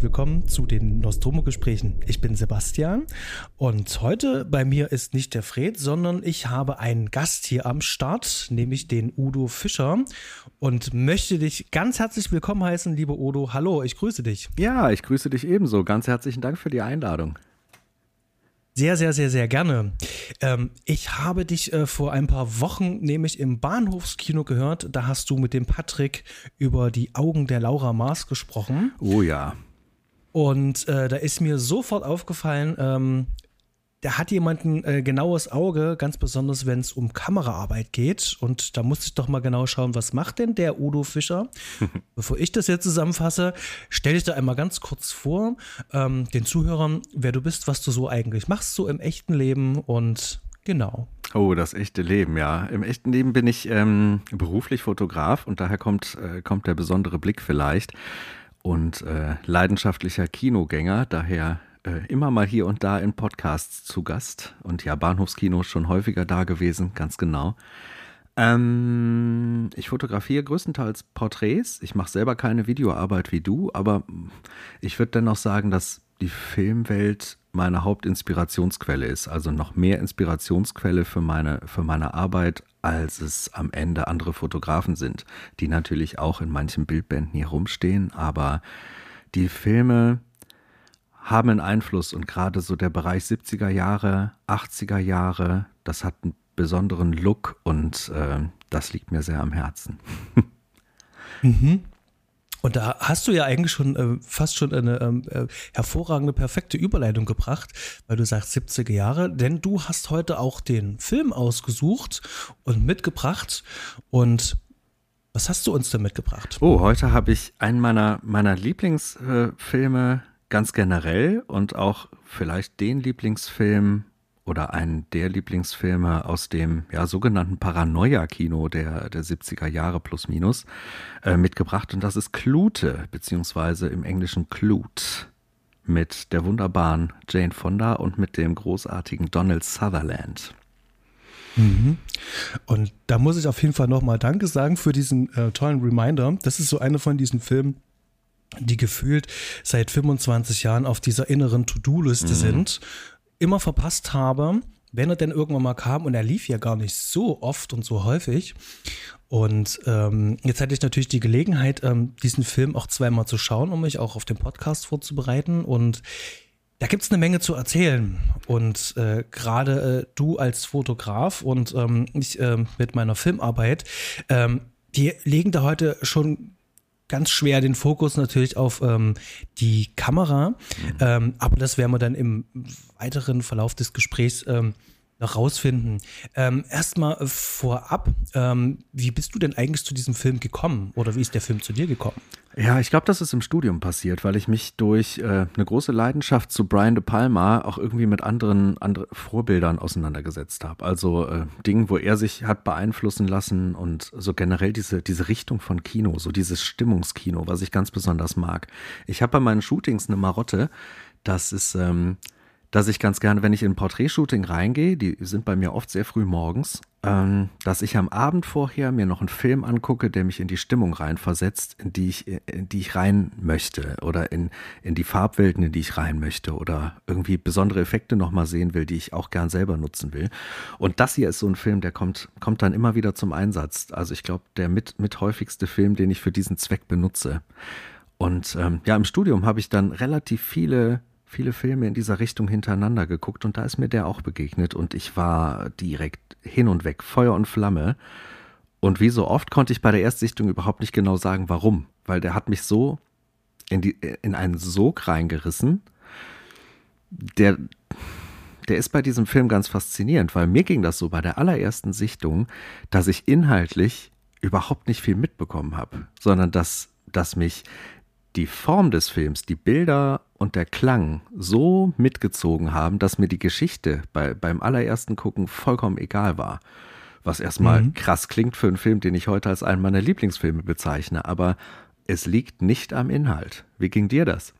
herzlich willkommen zu den Nostromo-Gesprächen. Ich bin Sebastian und heute bei mir ist nicht der Fred, sondern ich habe einen Gast hier am Start, nämlich den Udo Fischer und möchte dich ganz herzlich willkommen heißen, liebe Udo. Hallo, ich grüße dich. Ja, ich grüße dich ebenso. Ganz herzlichen Dank für die Einladung. Sehr, sehr, sehr, sehr gerne. Ähm, ich habe dich äh, vor ein paar Wochen nämlich im Bahnhofskino gehört. Da hast du mit dem Patrick über die Augen der Laura Maas gesprochen. Oh ja. Und äh, da ist mir sofort aufgefallen, ähm, da hat jemand ein äh, genaues Auge, ganz besonders wenn es um Kameraarbeit geht. Und da musste ich doch mal genau schauen, was macht denn der Udo Fischer? Bevor ich das jetzt zusammenfasse, stell dich da einmal ganz kurz vor, ähm, den Zuhörern, wer du bist, was du so eigentlich machst, so im echten Leben und genau. Oh, das echte Leben, ja. Im echten Leben bin ich ähm, beruflich Fotograf und daher kommt, äh, kommt der besondere Blick vielleicht und äh, leidenschaftlicher Kinogänger, daher äh, immer mal hier und da in Podcasts zu Gast. Und ja, Bahnhofskino schon häufiger da gewesen, ganz genau. Ähm, ich fotografiere größtenteils Porträts. Ich mache selber keine Videoarbeit wie du, aber ich würde dennoch sagen, dass die Filmwelt meine Hauptinspirationsquelle ist. Also noch mehr Inspirationsquelle für meine, für meine Arbeit, als es am Ende andere Fotografen sind, die natürlich auch in manchen Bildbänden hier rumstehen. Aber die Filme, haben einen Einfluss und gerade so der Bereich 70er Jahre, 80er Jahre, das hat einen besonderen Look und äh, das liegt mir sehr am Herzen. mhm. Und da hast du ja eigentlich schon äh, fast schon eine ähm, äh, hervorragende, perfekte Überleitung gebracht, weil du sagst 70er Jahre, denn du hast heute auch den Film ausgesucht und mitgebracht. Und was hast du uns denn mitgebracht? Oh, heute habe ich einen meiner, meiner Lieblingsfilme ganz generell und auch vielleicht den Lieblingsfilm oder einen der Lieblingsfilme aus dem ja, sogenannten Paranoia-Kino der, der 70er Jahre plus minus äh, mitgebracht. Und das ist Klute, beziehungsweise im Englischen Clute, mit der wunderbaren Jane Fonda und mit dem großartigen Donald Sutherland. Mhm. Und da muss ich auf jeden Fall nochmal Danke sagen für diesen äh, tollen Reminder. Das ist so eine von diesen Filmen, die gefühlt seit 25 Jahren auf dieser inneren To-Do-Liste mhm. sind, immer verpasst habe, wenn er denn irgendwann mal kam und er lief ja gar nicht so oft und so häufig. Und ähm, jetzt hatte ich natürlich die Gelegenheit, ähm, diesen Film auch zweimal zu schauen, um mich auch auf den Podcast vorzubereiten. Und da gibt es eine Menge zu erzählen. Und äh, gerade äh, du als Fotograf und ähm, ich äh, mit meiner Filmarbeit, ähm, die legen da heute schon ganz schwer den Fokus natürlich auf ähm, die Kamera. Mhm. Ähm, aber das werden wir dann im weiteren Verlauf des Gesprächs ähm, noch rausfinden. Ähm, Erstmal vorab, ähm, wie bist du denn eigentlich zu diesem Film gekommen oder wie ist der Film zu dir gekommen? Ja, ich glaube, das ist im Studium passiert, weil ich mich durch äh, eine große Leidenschaft zu Brian De Palma auch irgendwie mit anderen andere Vorbildern auseinandergesetzt habe. Also äh, Dingen, wo er sich hat beeinflussen lassen und so generell diese, diese Richtung von Kino, so dieses Stimmungskino, was ich ganz besonders mag. Ich habe bei meinen Shootings eine Marotte, das ist ähm, dass ich ganz gerne, wenn ich in ein Porträtshooting reingehe, die sind bei mir oft sehr früh morgens, ähm, dass ich am Abend vorher mir noch einen Film angucke, der mich in die Stimmung reinversetzt, in die ich, in die ich rein möchte oder in, in die Farbwelten, in die ich rein möchte oder irgendwie besondere Effekte nochmal sehen will, die ich auch gern selber nutzen will. Und das hier ist so ein Film, der kommt, kommt dann immer wieder zum Einsatz. Also ich glaube, der mit, mit häufigste Film, den ich für diesen Zweck benutze. Und ähm, ja, im Studium habe ich dann relativ viele viele Filme in dieser Richtung hintereinander geguckt und da ist mir der auch begegnet und ich war direkt hin und weg, Feuer und Flamme. Und wie so oft konnte ich bei der Erstsichtung überhaupt nicht genau sagen, warum, weil der hat mich so in, die, in einen Sog reingerissen. Der, der ist bei diesem Film ganz faszinierend, weil mir ging das so bei der allerersten Sichtung, dass ich inhaltlich überhaupt nicht viel mitbekommen habe, sondern dass, dass mich die Form des Films, die Bilder und der Klang so mitgezogen haben, dass mir die Geschichte bei, beim allerersten Gucken vollkommen egal war. Was erstmal mhm. krass klingt für einen Film, den ich heute als einen meiner Lieblingsfilme bezeichne, aber es liegt nicht am Inhalt. Wie ging dir das?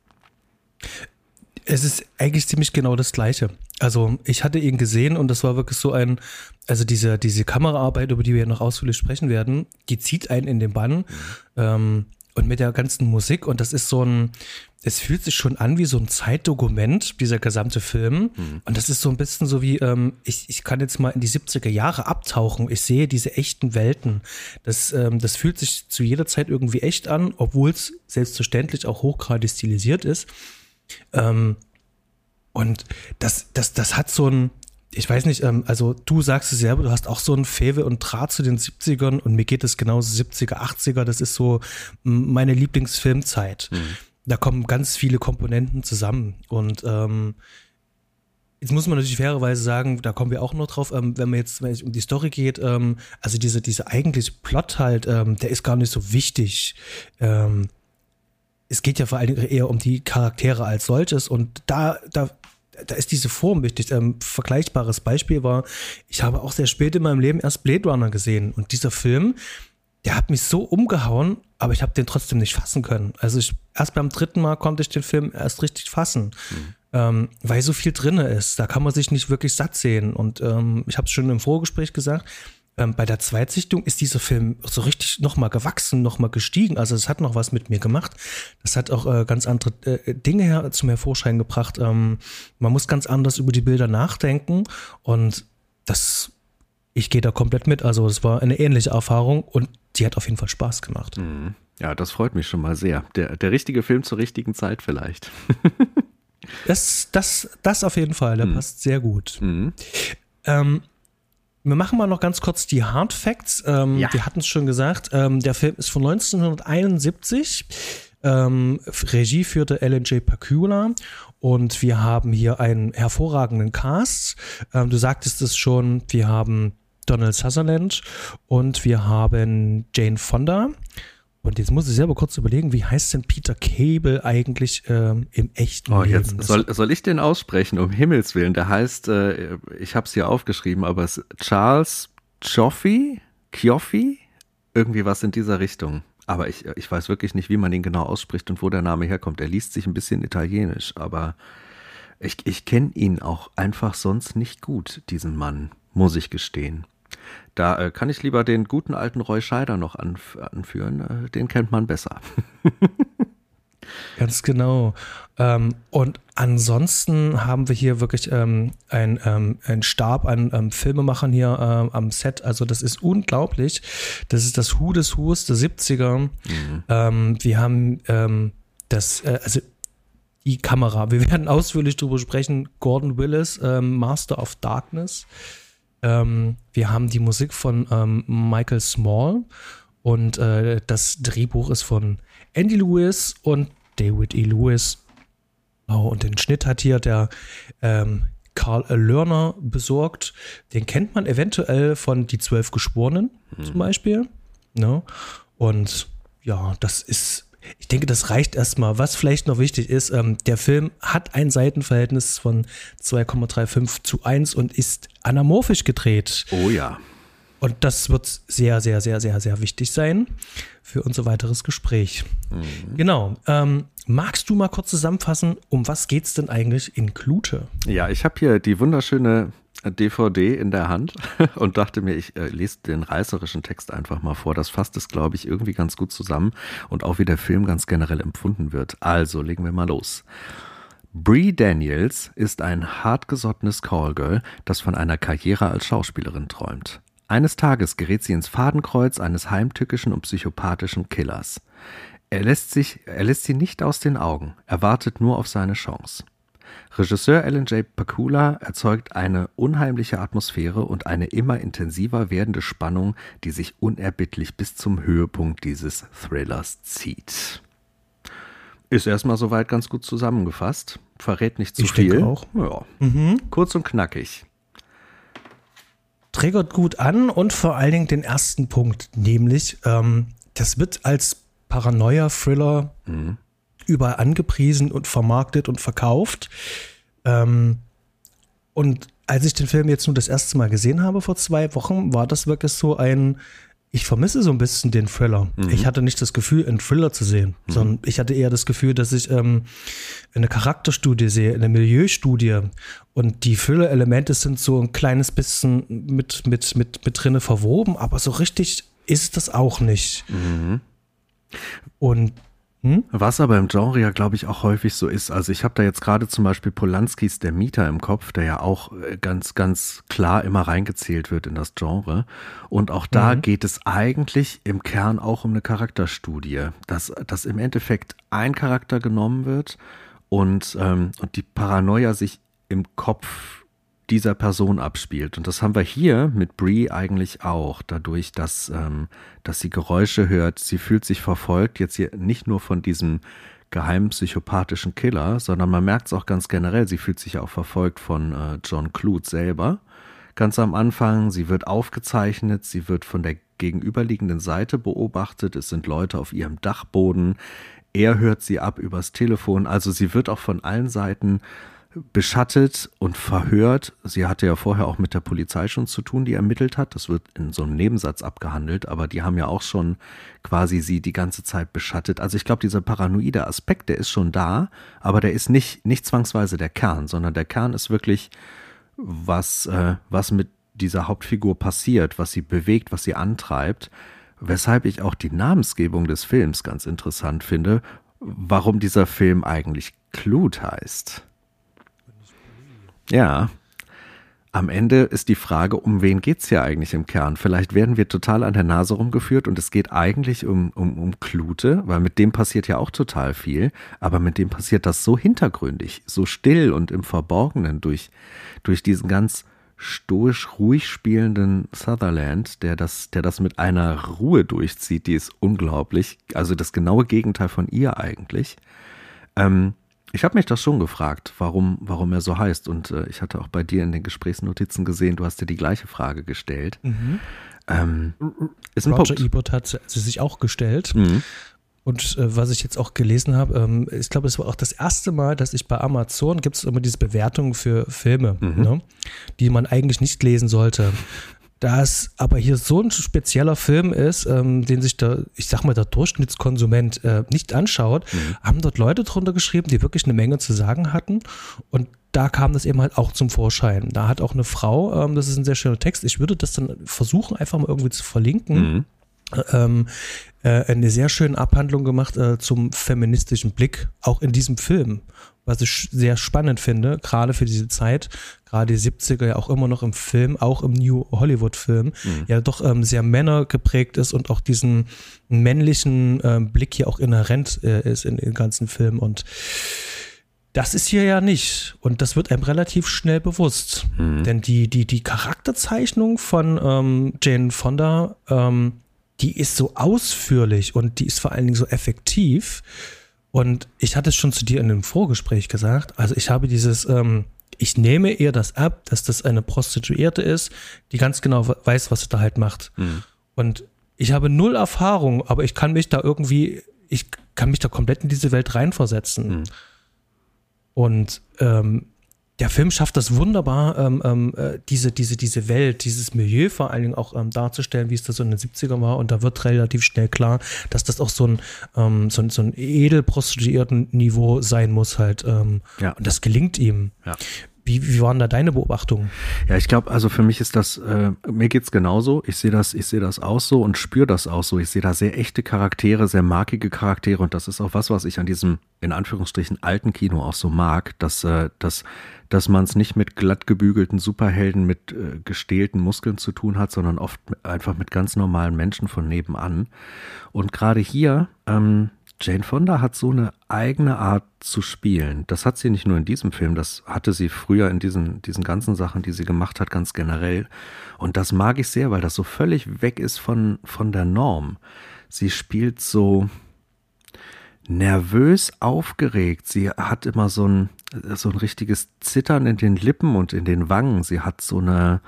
Es ist eigentlich ziemlich genau das Gleiche. Also ich hatte ihn gesehen und das war wirklich so ein, also diese, diese Kameraarbeit, über die wir noch ausführlich sprechen werden, die zieht einen in den Bann. Mhm. Ähm, und mit der ganzen Musik und das ist so ein, es fühlt sich schon an wie so ein Zeitdokument, dieser gesamte Film. Mhm. Und das ist so ein bisschen so wie, ähm, ich, ich kann jetzt mal in die 70er Jahre abtauchen. Ich sehe diese echten Welten. Das, ähm, das fühlt sich zu jeder Zeit irgendwie echt an, obwohl es selbstverständlich auch hochgradig stilisiert ist. Ähm, und das, das, das hat so ein, ich weiß nicht, ähm, also du sagst es selber, du hast auch so ein Fewe und Draht zu den 70ern und mir geht es genauso 70er, 80er, das ist so meine Lieblingsfilmzeit. Mhm. Da kommen ganz viele Komponenten zusammen und ähm, Jetzt muss man natürlich fairerweise sagen, da kommen wir auch noch drauf, ähm, wenn man jetzt, wenn es um die Story geht, ähm, also diese, diese eigentliche Plot halt, ähm, der ist gar nicht so wichtig. Ähm, es geht ja vor allen Dingen eher um die Charaktere als solches und da, da da ist diese Form wichtig. Ähm, vergleichbares Beispiel war, ich habe auch sehr spät in meinem Leben erst Blade Runner gesehen und dieser Film, der hat mich so umgehauen, aber ich habe den trotzdem nicht fassen können. Also ich, erst beim dritten Mal konnte ich den Film erst richtig fassen, mhm. ähm, weil so viel drinne ist. Da kann man sich nicht wirklich satt sehen. Und ähm, ich habe es schon im Vorgespräch gesagt, ähm, bei der Zweitsichtung ist dieser Film so richtig nochmal gewachsen, nochmal gestiegen. Also es hat noch was mit mir gemacht. Das hat auch äh, ganz andere äh, Dinge her zum Hervorschein gebracht. Ähm, man muss ganz anders über die Bilder nachdenken und das, ich gehe da komplett mit. Also es war eine ähnliche Erfahrung und die hat auf jeden Fall Spaß gemacht. Mhm. Ja, das freut mich schon mal sehr. Der, der richtige Film zur richtigen Zeit vielleicht. das, das, das auf jeden Fall, der mhm. passt sehr gut. Mhm. Ähm, wir machen mal noch ganz kurz die Hard Facts. Ähm, ja. Wir hatten es schon gesagt, ähm, der Film ist von 1971. Ähm, Regie führte J. Pakula und wir haben hier einen hervorragenden Cast. Ähm, du sagtest es schon, wir haben Donald Sutherland und wir haben Jane Fonda. Und jetzt muss ich selber kurz überlegen, wie heißt denn Peter Cable eigentlich ähm, im echten oh, Leben? Jetzt soll, soll ich den aussprechen, um Himmels Willen? Der heißt, äh, ich habe es hier aufgeschrieben, aber es ist Charles Cioffi? Cioffi? Irgendwie was in dieser Richtung. Aber ich, ich weiß wirklich nicht, wie man ihn genau ausspricht und wo der Name herkommt. Er liest sich ein bisschen italienisch, aber ich, ich kenne ihn auch einfach sonst nicht gut, diesen Mann, muss ich gestehen. Da äh, kann ich lieber den guten alten Roy Scheider noch anf anführen. Äh, den kennt man besser. Ganz genau. Ähm, und ansonsten haben wir hier wirklich ähm, ein, ähm, Stab an ähm, Filmemachern hier äh, am Set. Also das ist unglaublich. Das ist das Hu des Hus der 70er. Mhm. Ähm, wir haben ähm, das, äh, also die Kamera. Wir werden ausführlich darüber sprechen. Gordon Willis, Master of Darkness. Ähm, wir haben die Musik von ähm, Michael Small und äh, das Drehbuch ist von Andy Lewis und David E. Lewis. Oh, und den Schnitt hat hier der ähm, Carl Lerner besorgt. Den kennt man eventuell von Die Zwölf Geschworenen mhm. zum Beispiel. Ne? Und ja, das ist ich denke, das reicht erstmal. Was vielleicht noch wichtig ist, ähm, der Film hat ein Seitenverhältnis von 2,35 zu 1 und ist anamorphisch gedreht. Oh ja. Und das wird sehr, sehr, sehr, sehr, sehr wichtig sein für unser weiteres Gespräch. Mhm. Genau. Ähm, magst du mal kurz zusammenfassen, um was geht es denn eigentlich in Klute? Ja, ich habe hier die wunderschöne DVD in der Hand und dachte mir, ich äh, lese den reißerischen Text einfach mal vor. Das fasst es, glaube ich, irgendwie ganz gut zusammen und auch wie der Film ganz generell empfunden wird. Also legen wir mal los. Brie Daniels ist ein hartgesottenes Callgirl, das von einer Karriere als Schauspielerin träumt. Eines Tages gerät sie ins Fadenkreuz eines heimtückischen und psychopathischen Killers. Er lässt, sich, er lässt sie nicht aus den Augen, er wartet nur auf seine Chance. Regisseur Alan J. Pakula erzeugt eine unheimliche Atmosphäre und eine immer intensiver werdende Spannung, die sich unerbittlich bis zum Höhepunkt dieses Thrillers zieht. Ist erstmal soweit ganz gut zusammengefasst. Verrät nicht zu ich viel. Denke auch. Ja. Mhm. Kurz und knackig. Trägert gut an und vor allen Dingen den ersten Punkt, nämlich ähm, das wird als Paranoia-Thriller mhm überall angepriesen und vermarktet und verkauft. Ähm, und als ich den Film jetzt nur das erste Mal gesehen habe vor zwei Wochen, war das wirklich so ein, ich vermisse so ein bisschen den Thriller. Mhm. Ich hatte nicht das Gefühl, einen Thriller zu sehen, mhm. sondern ich hatte eher das Gefühl, dass ich ähm, eine Charakterstudie sehe, eine Milieustudie. Und die Thriller-Elemente sind so ein kleines bisschen mit, mit, mit, mit drinne verwoben, aber so richtig ist das auch nicht. Mhm. Und hm? Was aber im Genre ja, glaube ich, auch häufig so ist. Also ich habe da jetzt gerade zum Beispiel Polanskis Der Mieter im Kopf, der ja auch äh, ganz, ganz klar immer reingezählt wird in das Genre. Und auch da mhm. geht es eigentlich im Kern auch um eine Charakterstudie, dass, dass im Endeffekt ein Charakter genommen wird und, ähm, und die Paranoia sich im Kopf dieser Person abspielt. Und das haben wir hier mit Brie eigentlich auch, dadurch, dass, ähm, dass sie Geräusche hört. Sie fühlt sich verfolgt, jetzt hier nicht nur von diesem geheimen psychopathischen Killer, sondern man merkt es auch ganz generell. Sie fühlt sich auch verfolgt von äh, John Clute selber. Ganz am Anfang, sie wird aufgezeichnet, sie wird von der gegenüberliegenden Seite beobachtet, es sind Leute auf ihrem Dachboden, er hört sie ab übers Telefon, also sie wird auch von allen Seiten beschattet und verhört. Sie hatte ja vorher auch mit der Polizei schon zu tun, die ermittelt hat. Das wird in so einem Nebensatz abgehandelt, aber die haben ja auch schon quasi sie die ganze Zeit beschattet. Also ich glaube, dieser paranoide Aspekt, der ist schon da, aber der ist nicht, nicht zwangsweise der Kern, sondern der Kern ist wirklich, was, äh, was mit dieser Hauptfigur passiert, was sie bewegt, was sie antreibt. Weshalb ich auch die Namensgebung des Films ganz interessant finde, warum dieser Film eigentlich Clute heißt. Ja. Am Ende ist die Frage, um wen geht es hier eigentlich im Kern? Vielleicht werden wir total an der Nase rumgeführt und es geht eigentlich um, um, um Klute, weil mit dem passiert ja auch total viel, aber mit dem passiert das so hintergründig, so still und im Verborgenen durch, durch diesen ganz stoisch ruhig spielenden Sutherland, der das, der das mit einer Ruhe durchzieht, die ist unglaublich. Also das genaue Gegenteil von ihr eigentlich. Ähm, ich habe mich das schon gefragt, warum, warum er so heißt. Und äh, ich hatte auch bei dir in den Gesprächsnotizen gesehen, du hast dir die gleiche Frage gestellt. Mhm. Ähm, ist ein Roger Punkt. Ebert hat sie sich auch gestellt. Mhm. Und äh, was ich jetzt auch gelesen habe, ähm, ich glaube, es war auch das erste Mal, dass ich bei Amazon gibt es immer diese Bewertungen für Filme, mhm. ne, die man eigentlich nicht lesen sollte. Da es aber hier so ein spezieller Film ist, ähm, den sich der, ich sag mal, der Durchschnittskonsument äh, nicht anschaut, mhm. haben dort Leute drunter geschrieben, die wirklich eine Menge zu sagen hatten. Und da kam das eben halt auch zum Vorschein. Da hat auch eine Frau, ähm, das ist ein sehr schöner Text, ich würde das dann versuchen, einfach mal irgendwie zu verlinken. Mhm. Ähm, äh, eine sehr schöne Abhandlung gemacht äh, zum feministischen Blick, auch in diesem Film was ich sehr spannend finde, gerade für diese Zeit, gerade die 70er ja auch immer noch im Film, auch im New Hollywood-Film, mhm. ja doch ähm, sehr Männer geprägt ist und auch diesen männlichen ähm, Blick hier auch inhärent äh, ist in den ganzen Film und das ist hier ja nicht. Und das wird einem relativ schnell bewusst. Mhm. Denn die, die, die Charakterzeichnung von ähm, Jane Fonda, ähm, die ist so ausführlich und die ist vor allen Dingen so effektiv. Und ich hatte es schon zu dir in einem Vorgespräch gesagt. Also ich habe dieses, ähm, ich nehme ihr das ab, dass das eine Prostituierte ist, die ganz genau weiß, was sie da halt macht. Mhm. Und ich habe null Erfahrung, aber ich kann mich da irgendwie, ich kann mich da komplett in diese Welt reinversetzen. Mhm. Und ähm, der Film schafft das wunderbar, ähm, ähm, äh, diese, diese, diese Welt, dieses Milieu vor allen Dingen auch ähm, darzustellen, wie es das so in den 70ern war. Und da wird relativ schnell klar, dass das auch so ein, ähm, so ein, so ein edel prostituierten Niveau sein muss halt. Ähm, ja. Und das gelingt ihm. Ja. Wie, wie waren da deine Beobachtungen? Ja, ich glaube, also für mich ist das, äh, mir geht's genauso. Ich sehe das, ich sehe das auch so und spüre das auch so. Ich sehe da sehr echte Charaktere, sehr markige Charaktere und das ist auch was, was ich an diesem, in Anführungsstrichen, alten Kino auch so mag, dass, äh, dass, dass man es nicht mit glatt gebügelten Superhelden mit äh, gestählten Muskeln zu tun hat, sondern oft einfach mit ganz normalen Menschen von nebenan. Und gerade hier, ähm, Jane Fonda hat so eine eigene Art zu spielen. Das hat sie nicht nur in diesem Film, das hatte sie früher in diesen, diesen ganzen Sachen, die sie gemacht hat, ganz generell. Und das mag ich sehr, weil das so völlig weg ist von, von der Norm. Sie spielt so nervös aufgeregt. Sie hat immer so ein, so ein richtiges Zittern in den Lippen und in den Wangen. Sie hat so eine,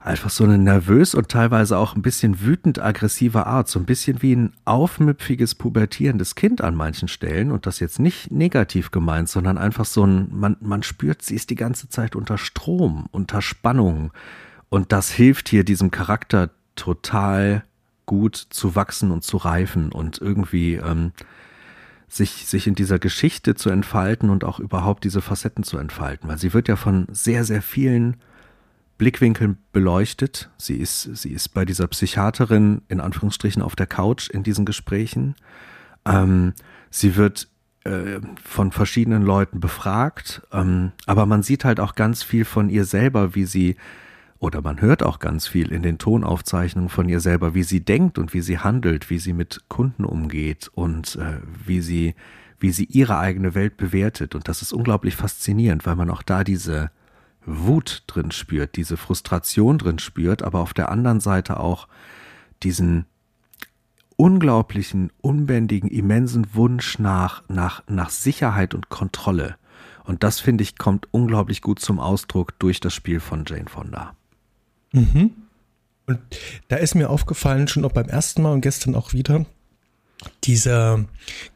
einfach so eine nervös und teilweise auch ein bisschen wütend aggressive Art, so ein bisschen wie ein aufmüpfiges, pubertierendes Kind an manchen Stellen. Und das jetzt nicht negativ gemeint, sondern einfach so ein, man, man spürt, sie ist die ganze Zeit unter Strom, unter Spannung. Und das hilft hier diesem Charakter total gut zu wachsen und zu reifen und irgendwie ähm, sich, sich in dieser Geschichte zu entfalten und auch überhaupt diese Facetten zu entfalten, weil sie wird ja von sehr, sehr vielen Blickwinkeln beleuchtet. Sie ist, sie ist bei dieser Psychiaterin in Anführungsstrichen auf der Couch in diesen Gesprächen. Ähm, sie wird äh, von verschiedenen Leuten befragt, ähm, aber man sieht halt auch ganz viel von ihr selber, wie sie oder man hört auch ganz viel in den Tonaufzeichnungen von ihr selber, wie sie denkt und wie sie handelt, wie sie mit Kunden umgeht und äh, wie sie wie sie ihre eigene Welt bewertet und das ist unglaublich faszinierend, weil man auch da diese Wut drin spürt, diese Frustration drin spürt, aber auf der anderen Seite auch diesen unglaublichen, unbändigen, immensen Wunsch nach, nach, nach Sicherheit und Kontrolle. Und das, finde ich, kommt unglaublich gut zum Ausdruck durch das Spiel von Jane Fonda. Mhm. Und da ist mir aufgefallen, schon auch beim ersten Mal und gestern auch wieder, diese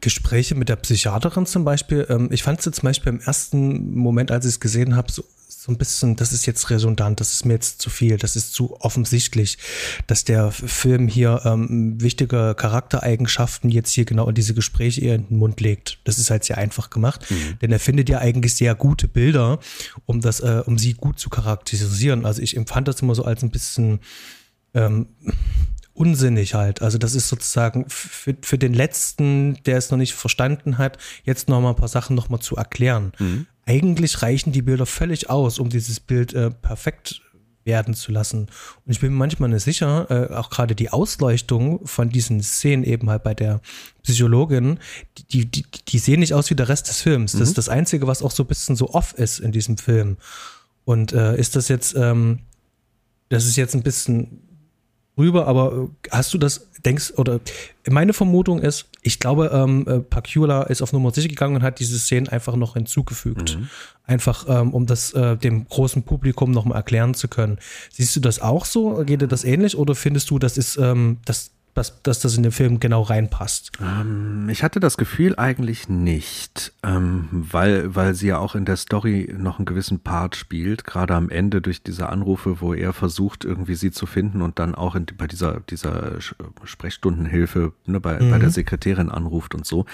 Gespräche mit der Psychiaterin zum Beispiel, ähm, ich fand es zum Beispiel im ersten Moment, als ich es gesehen habe, so, so ein bisschen, das ist jetzt redundant, das ist mir jetzt zu viel, das ist zu offensichtlich, dass der Film hier ähm, wichtige Charaktereigenschaften jetzt hier genau in diese Gespräche eher in den Mund legt. Das ist halt sehr einfach gemacht, mhm. denn er findet ja eigentlich sehr gute Bilder, um das, äh, um sie gut zu charakterisieren. Also ich empfand das immer so als ein bisschen ähm, unsinnig halt. Also das ist sozusagen für, für den Letzten, der es noch nicht verstanden hat, jetzt noch mal ein paar Sachen noch mal zu erklären. Mhm. Eigentlich reichen die Bilder völlig aus, um dieses Bild äh, perfekt werden zu lassen. Und ich bin mir manchmal nicht sicher, äh, auch gerade die Ausleuchtung von diesen Szenen eben halt bei der Psychologin, die, die, die sehen nicht aus wie der Rest des Films. Das mhm. ist das Einzige, was auch so ein bisschen so off ist in diesem Film. Und äh, ist das jetzt, ähm, das ist jetzt ein bisschen rüber, aber äh, hast du das, denkst, oder meine Vermutung ist, ich glaube, ähm, äh, Pacula ist auf Nummer sicher gegangen und hat diese Szenen einfach noch hinzugefügt. Mhm. Einfach, ähm, um das äh, dem großen Publikum nochmal erklären zu können. Siehst du das auch so? Geht dir das ähnlich oder findest du, das ist, ähm, das, dass, dass das in den Film genau reinpasst? Ähm, ich hatte das Gefühl eigentlich nicht, ähm, weil, weil sie ja auch in der Story noch einen gewissen Part spielt, gerade am Ende durch diese Anrufe, wo er versucht, irgendwie sie zu finden und dann auch in, bei dieser, dieser Sprechstundenhilfe ne, bei, mhm. bei der Sekretärin anruft und so.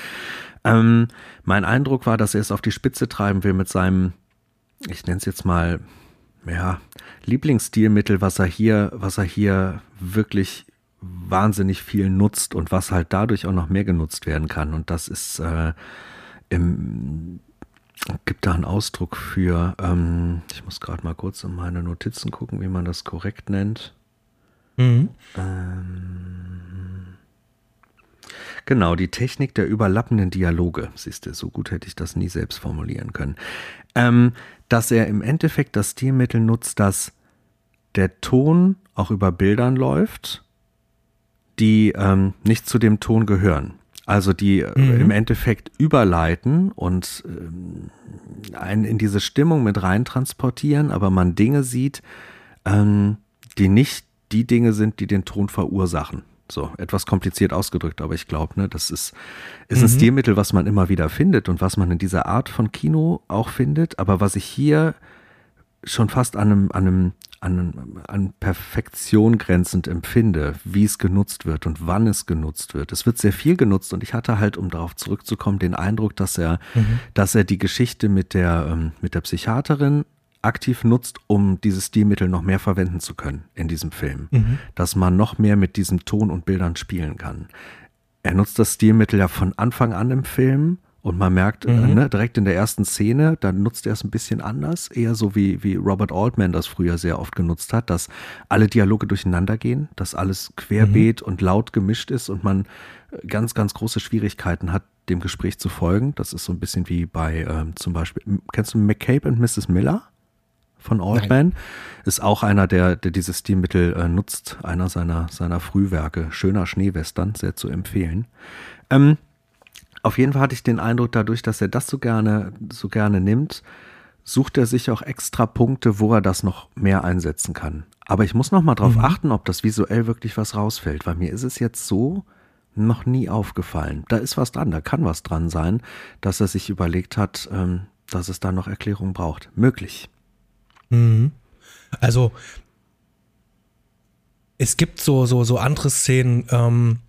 Ähm, mein Eindruck war, dass er es auf die Spitze treiben will mit seinem, ich nenne es jetzt mal, ja, Lieblingsstilmittel, was er hier, was er hier wirklich wahnsinnig viel nutzt und was halt dadurch auch noch mehr genutzt werden kann. Und das ist äh, im gibt da einen Ausdruck für, ähm, ich muss gerade mal kurz in meine Notizen gucken, wie man das korrekt nennt. Mhm. Ähm, genau, die Technik der überlappenden Dialoge. Siehst du, so gut hätte ich das nie selbst formulieren können. Ähm, dass er im Endeffekt das Stilmittel nutzt, dass der Ton auch über Bildern läuft die ähm, nicht zu dem Ton gehören. Also die äh, mhm. im Endeffekt überleiten und ähm, einen in diese Stimmung mit rein transportieren, aber man Dinge sieht, ähm, die nicht die Dinge sind, die den Ton verursachen. So, etwas kompliziert ausgedrückt, aber ich glaube, ne, das ist, ist mhm. ein Stilmittel, was man immer wieder findet und was man in dieser Art von Kino auch findet, aber was ich hier schon fast an einem, an einem an, an Perfektion grenzend empfinde, wie es genutzt wird und wann es genutzt wird. Es wird sehr viel genutzt und ich hatte halt, um darauf zurückzukommen, den Eindruck, dass er, mhm. dass er die Geschichte mit der, ähm, mit der Psychiaterin aktiv nutzt, um dieses Stilmittel noch mehr verwenden zu können in diesem Film. Mhm. Dass man noch mehr mit diesem Ton und Bildern spielen kann. Er nutzt das Stilmittel ja von Anfang an im Film und man merkt äh, mhm. ne, direkt in der ersten Szene, da nutzt er es ein bisschen anders, eher so wie, wie Robert Altman das früher sehr oft genutzt hat, dass alle Dialoge durcheinander gehen, dass alles querbeet mhm. und laut gemischt ist und man äh, ganz, ganz große Schwierigkeiten hat, dem Gespräch zu folgen. Das ist so ein bisschen wie bei ähm, zum Beispiel, kennst du McCabe und Mrs. Miller? von Altman. Ist auch einer, der, der dieses Stilmittel äh, nutzt, einer seiner, seiner Frühwerke. Schöner Schneewestern, sehr zu empfehlen. Ähm, auf jeden Fall hatte ich den Eindruck, dadurch, dass er das so gerne, so gerne nimmt, sucht er sich auch extra Punkte, wo er das noch mehr einsetzen kann. Aber ich muss noch mal drauf mhm. achten, ob das visuell wirklich was rausfällt, weil mir ist es jetzt so noch nie aufgefallen. Da ist was dran, da kann was dran sein, dass er sich überlegt hat, ähm, dass es da noch Erklärung braucht. Möglich. Mhm. Also es gibt so so so andere Szenen. Ähm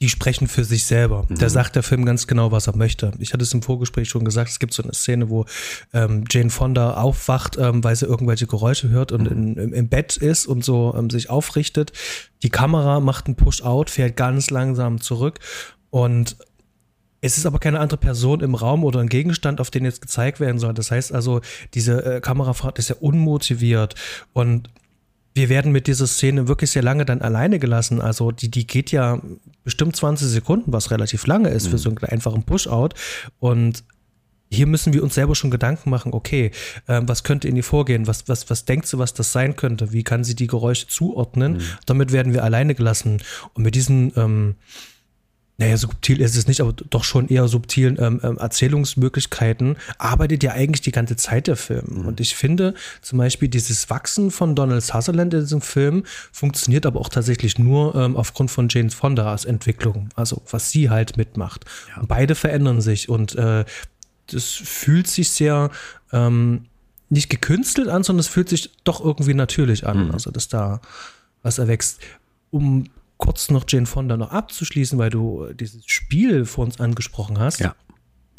die sprechen für sich selber. Mhm. Da sagt der Film ganz genau, was er möchte. Ich hatte es im Vorgespräch schon gesagt, es gibt so eine Szene, wo ähm, Jane Fonda aufwacht, ähm, weil sie irgendwelche Geräusche hört und mhm. in, im, im, Bett ist und so ähm, sich aufrichtet. Die Kamera macht einen Push-Out, fährt ganz langsam zurück und es ist aber keine andere Person im Raum oder ein Gegenstand, auf den jetzt gezeigt werden soll. Das heißt also, diese äh, Kamerafahrt ist ja unmotiviert und wir werden mit dieser Szene wirklich sehr lange dann alleine gelassen. Also die, die geht ja bestimmt 20 Sekunden, was relativ lange ist mhm. für so einen einfachen Push-Out. Und hier müssen wir uns selber schon Gedanken machen, okay, äh, was könnte in ihr vorgehen? Was, was, was denkt sie, was das sein könnte? Wie kann sie die Geräusche zuordnen? Mhm. Damit werden wir alleine gelassen. Und mit diesen ähm, naja, subtil ist es nicht, aber doch schon eher subtilen ähm, ähm, Erzählungsmöglichkeiten, arbeitet ja eigentlich die ganze Zeit der Film. Mhm. Und ich finde zum Beispiel dieses Wachsen von Donald Sutherland in diesem Film funktioniert aber auch tatsächlich nur ähm, aufgrund von James Fondas Entwicklung, also was sie halt mitmacht. Ja. beide verändern sich und äh, das fühlt sich sehr ähm, nicht gekünstelt an, sondern es fühlt sich doch irgendwie natürlich an, mhm. also dass da was erwächst. Um kurz noch Jane Fonda noch abzuschließen, weil du dieses Spiel vor uns angesprochen hast. Ja.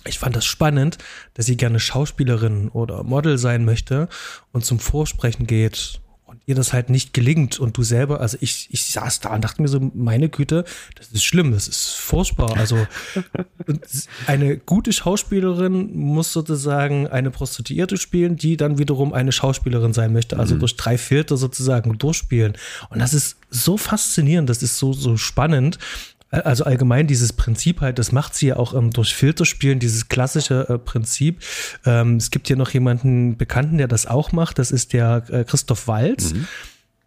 Ich fand das spannend, dass sie gerne Schauspielerin oder Model sein möchte und zum Vorsprechen geht und ihr das halt nicht gelingt und du selber, also ich, ich saß da und dachte mir so, meine Güte, das ist schlimm, das ist furchtbar. Also eine gute Schauspielerin muss sozusagen eine Prostituierte spielen, die dann wiederum eine Schauspielerin sein möchte, also mhm. durch drei Filter sozusagen durchspielen. Und das ist so faszinierend, das ist so, so spannend. Also allgemein dieses Prinzip halt, das macht sie ja auch ähm, durch Filterspielen, dieses klassische äh, Prinzip. Ähm, es gibt hier noch jemanden Bekannten, der das auch macht. Das ist der äh, Christoph Walz. Mhm.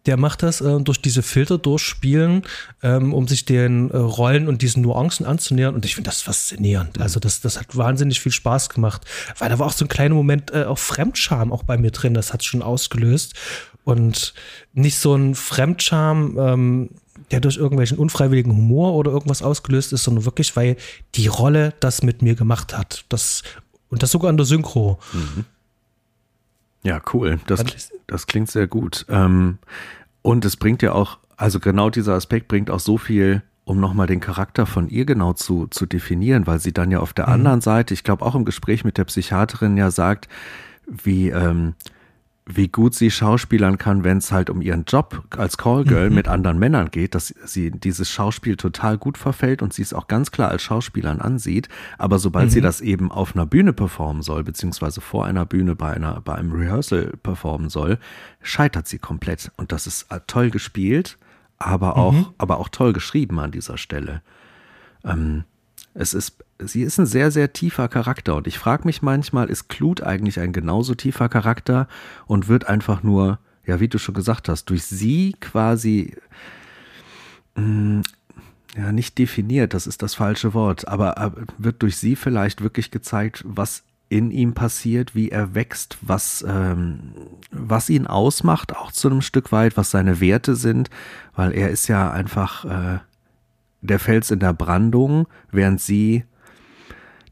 Der macht das äh, durch diese Filter durchspielen, ähm, um sich den äh, Rollen und diesen Nuancen anzunähern. Und ich finde das faszinierend. Also das, das hat wahnsinnig viel Spaß gemacht. Weil da war auch so ein kleiner Moment äh, auch Fremdscham auch bei mir drin. Das hat schon ausgelöst. Und nicht so ein Fremdscham, ähm, der durch irgendwelchen unfreiwilligen Humor oder irgendwas ausgelöst ist, sondern wirklich, weil die Rolle das mit mir gemacht hat. Das, und das sogar an der Synchro. Mhm. Ja, cool. Das, das klingt sehr gut. Ähm, und es bringt ja auch, also genau dieser Aspekt bringt auch so viel, um nochmal den Charakter von ihr genau zu, zu definieren, weil sie dann ja auf der mhm. anderen Seite, ich glaube auch im Gespräch mit der Psychiaterin ja sagt, wie, ähm, wie gut sie schauspielern kann, wenn es halt um ihren Job als Callgirl mhm. mit anderen Männern geht, dass sie dieses Schauspiel total gut verfällt und sie es auch ganz klar als Schauspielern ansieht. Aber sobald mhm. sie das eben auf einer Bühne performen soll, beziehungsweise vor einer Bühne bei einer, bei einem Rehearsal performen soll, scheitert sie komplett. Und das ist äh, toll gespielt, aber auch, mhm. aber auch toll geschrieben an dieser Stelle. Ähm, es ist, sie ist ein sehr, sehr tiefer Charakter. Und ich frage mich manchmal, ist Clut eigentlich ein genauso tiefer Charakter und wird einfach nur, ja, wie du schon gesagt hast, durch sie quasi, mh, mm, ja, nicht definiert, das ist das falsche Wort, aber wird durch sie vielleicht wirklich gezeigt, was in ihm passiert, wie er wächst, was, ähm, was ihn ausmacht, auch zu einem Stück weit, was seine Werte sind, weil er ist ja einfach äh, der Fels in der Brandung, während sie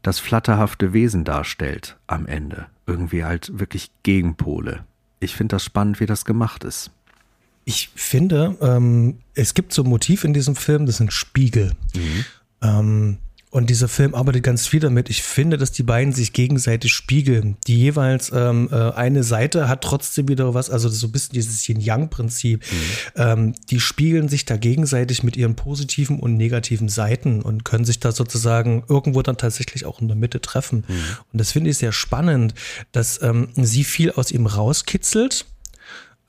das flatterhafte Wesen darstellt am Ende. Irgendwie halt wirklich Gegenpole. Ich finde das spannend, wie das gemacht ist. Ich finde, ähm, es gibt so ein Motiv in diesem Film, das sind Spiegel. Mhm. Ähm, und dieser Film arbeitet ganz viel damit. Ich finde, dass die beiden sich gegenseitig spiegeln. Die jeweils ähm, äh, eine Seite hat trotzdem wieder was, also so ein bisschen dieses Yin-Yang-Prinzip. Mhm. Ähm, die spiegeln sich da gegenseitig mit ihren positiven und negativen Seiten und können sich da sozusagen irgendwo dann tatsächlich auch in der Mitte treffen. Mhm. Und das finde ich sehr spannend, dass ähm, sie viel aus ihm rauskitzelt.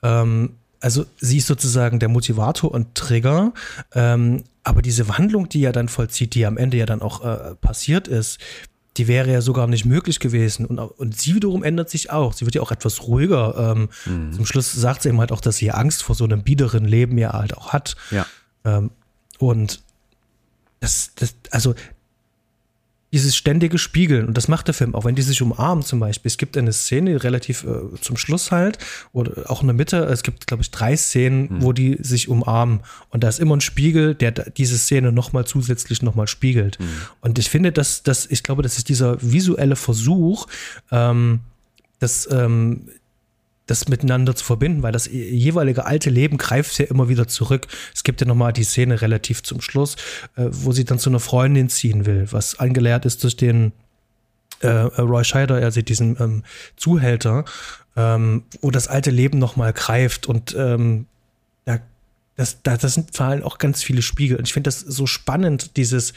Ähm, also sie ist sozusagen der Motivator und Trigger, ähm, aber diese Wandlung, die er dann vollzieht, die am Ende ja dann auch äh, passiert ist, die wäre ja sogar nicht möglich gewesen. Und, und sie wiederum ändert sich auch. Sie wird ja auch etwas ruhiger. Ähm, mhm. Zum Schluss sagt sie eben halt auch, dass sie Angst vor so einem biederen Leben ja halt auch hat. Ja. Ähm, und das, das, also dieses ständige Spiegeln. Und das macht der Film, auch wenn die sich umarmen zum Beispiel. Es gibt eine Szene relativ äh, zum Schluss halt, oder auch in der Mitte, es gibt, glaube ich, drei Szenen, mhm. wo die sich umarmen. Und da ist immer ein Spiegel, der diese Szene nochmal zusätzlich nochmal spiegelt. Mhm. Und ich finde, dass, dass, ich glaube, das ist dieser visuelle Versuch, ähm, dass ähm, das miteinander zu verbinden, weil das jeweilige alte Leben greift ja immer wieder zurück. Es gibt ja nochmal die Szene relativ zum Schluss, äh, wo sie dann zu einer Freundin ziehen will, was angelehrt ist durch den äh, Roy Scheider, also diesen ähm, Zuhälter, ähm, wo das alte Leben nochmal greift und ähm, da, das, da, das sind vor allem auch ganz viele Spiegel. Und ich finde das so spannend, dieses,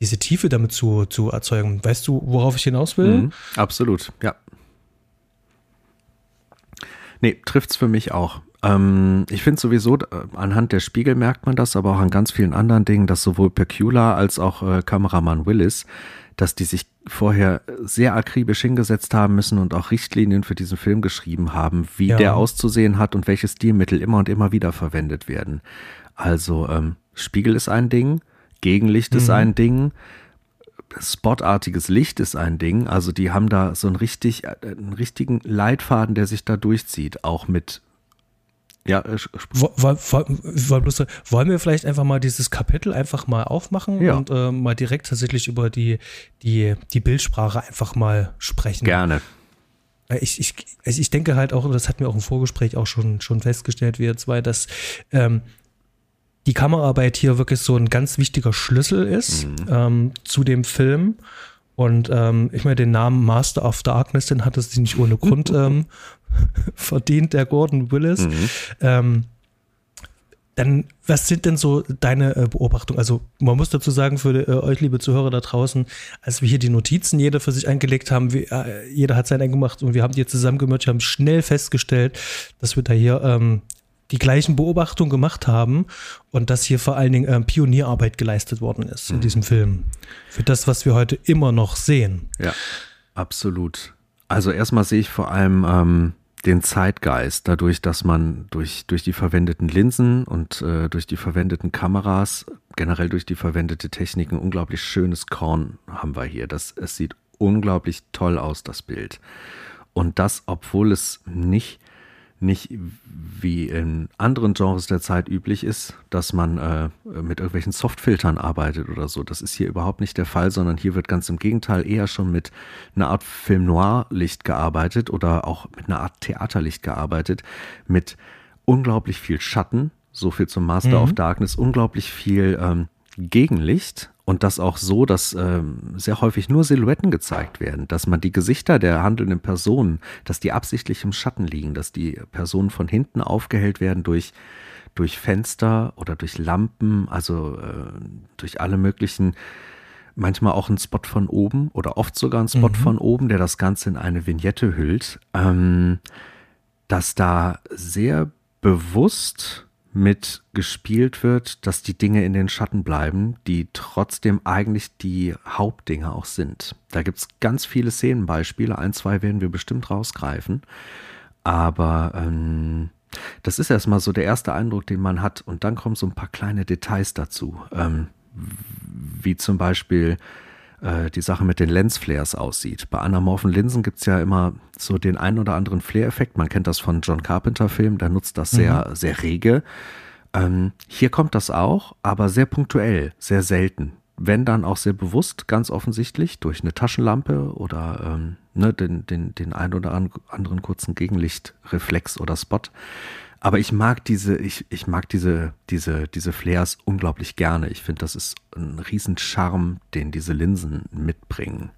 diese Tiefe damit zu, zu erzeugen. Weißt du, worauf ich hinaus will? Mhm, absolut, ja. Nee, trifft's für mich auch. Ähm, ich finde sowieso, äh, anhand der Spiegel merkt man das, aber auch an ganz vielen anderen Dingen, dass sowohl Pecula als auch äh, Kameramann Willis, dass die sich vorher sehr akribisch hingesetzt haben müssen und auch Richtlinien für diesen Film geschrieben haben, wie ja. der auszusehen hat und welche Stilmittel immer und immer wieder verwendet werden. Also ähm, Spiegel ist ein Ding, Gegenlicht mhm. ist ein Ding, spotartiges Licht ist ein Ding. Also die haben da so einen richtig, äh, einen richtigen Leitfaden, der sich da durchzieht, auch mit ja, äh, wollen wir vielleicht einfach mal dieses Kapitel einfach mal aufmachen ja. und äh, mal direkt tatsächlich über die, die, die Bildsprache einfach mal sprechen? Gerne. Ich, ich, also ich denke halt auch, das hatten wir auch im Vorgespräch auch schon, schon festgestellt, wir zwei, dass ähm, die Kameraarbeit hier wirklich so ein ganz wichtiger Schlüssel ist mhm. ähm, zu dem Film. Und ähm, ich meine, den Namen Master of Darkness, den hat es nicht ohne Grund ähm, verdient, der Gordon Willis. Mhm. Ähm, dann, was sind denn so deine äh, Beobachtungen? Also, man muss dazu sagen, für äh, euch, liebe Zuhörer da draußen, als wir hier die Notizen jeder für sich eingelegt haben, wir, äh, jeder hat sein gemacht und wir haben die zusammengemercht, haben schnell festgestellt, dass wir da hier ähm, die gleichen Beobachtungen gemacht haben und dass hier vor allen Dingen ähm, Pionierarbeit geleistet worden ist mhm. in diesem Film. Für das, was wir heute immer noch sehen. Ja, absolut. Also erstmal sehe ich vor allem ähm, den Zeitgeist, dadurch, dass man durch, durch die verwendeten Linsen und äh, durch die verwendeten Kameras, generell durch die verwendete Technik, ein unglaublich schönes Korn haben wir hier. Das, es sieht unglaublich toll aus, das Bild. Und das, obwohl es nicht nicht wie in anderen Genres der Zeit üblich ist, dass man äh, mit irgendwelchen Softfiltern arbeitet oder so. Das ist hier überhaupt nicht der Fall, sondern hier wird ganz im Gegenteil eher schon mit einer Art Film Noir Licht gearbeitet oder auch mit einer Art Theaterlicht gearbeitet, mit unglaublich viel Schatten, so viel zum Master mhm. of Darkness, unglaublich viel ähm, Gegenlicht und das auch so, dass ähm, sehr häufig nur Silhouetten gezeigt werden, dass man die Gesichter der handelnden Personen, dass die absichtlich im Schatten liegen, dass die Personen von hinten aufgehellt werden durch durch Fenster oder durch Lampen, also äh, durch alle möglichen, manchmal auch ein Spot von oben oder oft sogar ein Spot mhm. von oben, der das Ganze in eine Vignette hüllt, ähm, dass da sehr bewusst mit gespielt wird, dass die Dinge in den Schatten bleiben, die trotzdem eigentlich die Hauptdinge auch sind. Da gibt es ganz viele Szenenbeispiele, ein, zwei werden wir bestimmt rausgreifen. Aber ähm, das ist erstmal so der erste Eindruck, den man hat. Und dann kommen so ein paar kleine Details dazu. Ähm, wie zum Beispiel äh, die Sache mit den Lensflares aussieht. Bei anamorphen Linsen gibt es ja immer so den einen oder anderen Flare-Effekt. Man kennt das von John Carpenter-Filmen, der nutzt das sehr, mhm. sehr rege. Ähm, hier kommt das auch, aber sehr punktuell, sehr selten. Wenn dann auch sehr bewusst, ganz offensichtlich, durch eine Taschenlampe oder ähm, ne, den, den, den einen oder anderen kurzen Gegenlichtreflex oder Spot. Aber ich mag diese, ich, ich mag diese, diese, diese Flares unglaublich gerne. Ich finde, das ist ein riesen Charme, den diese Linsen mitbringen.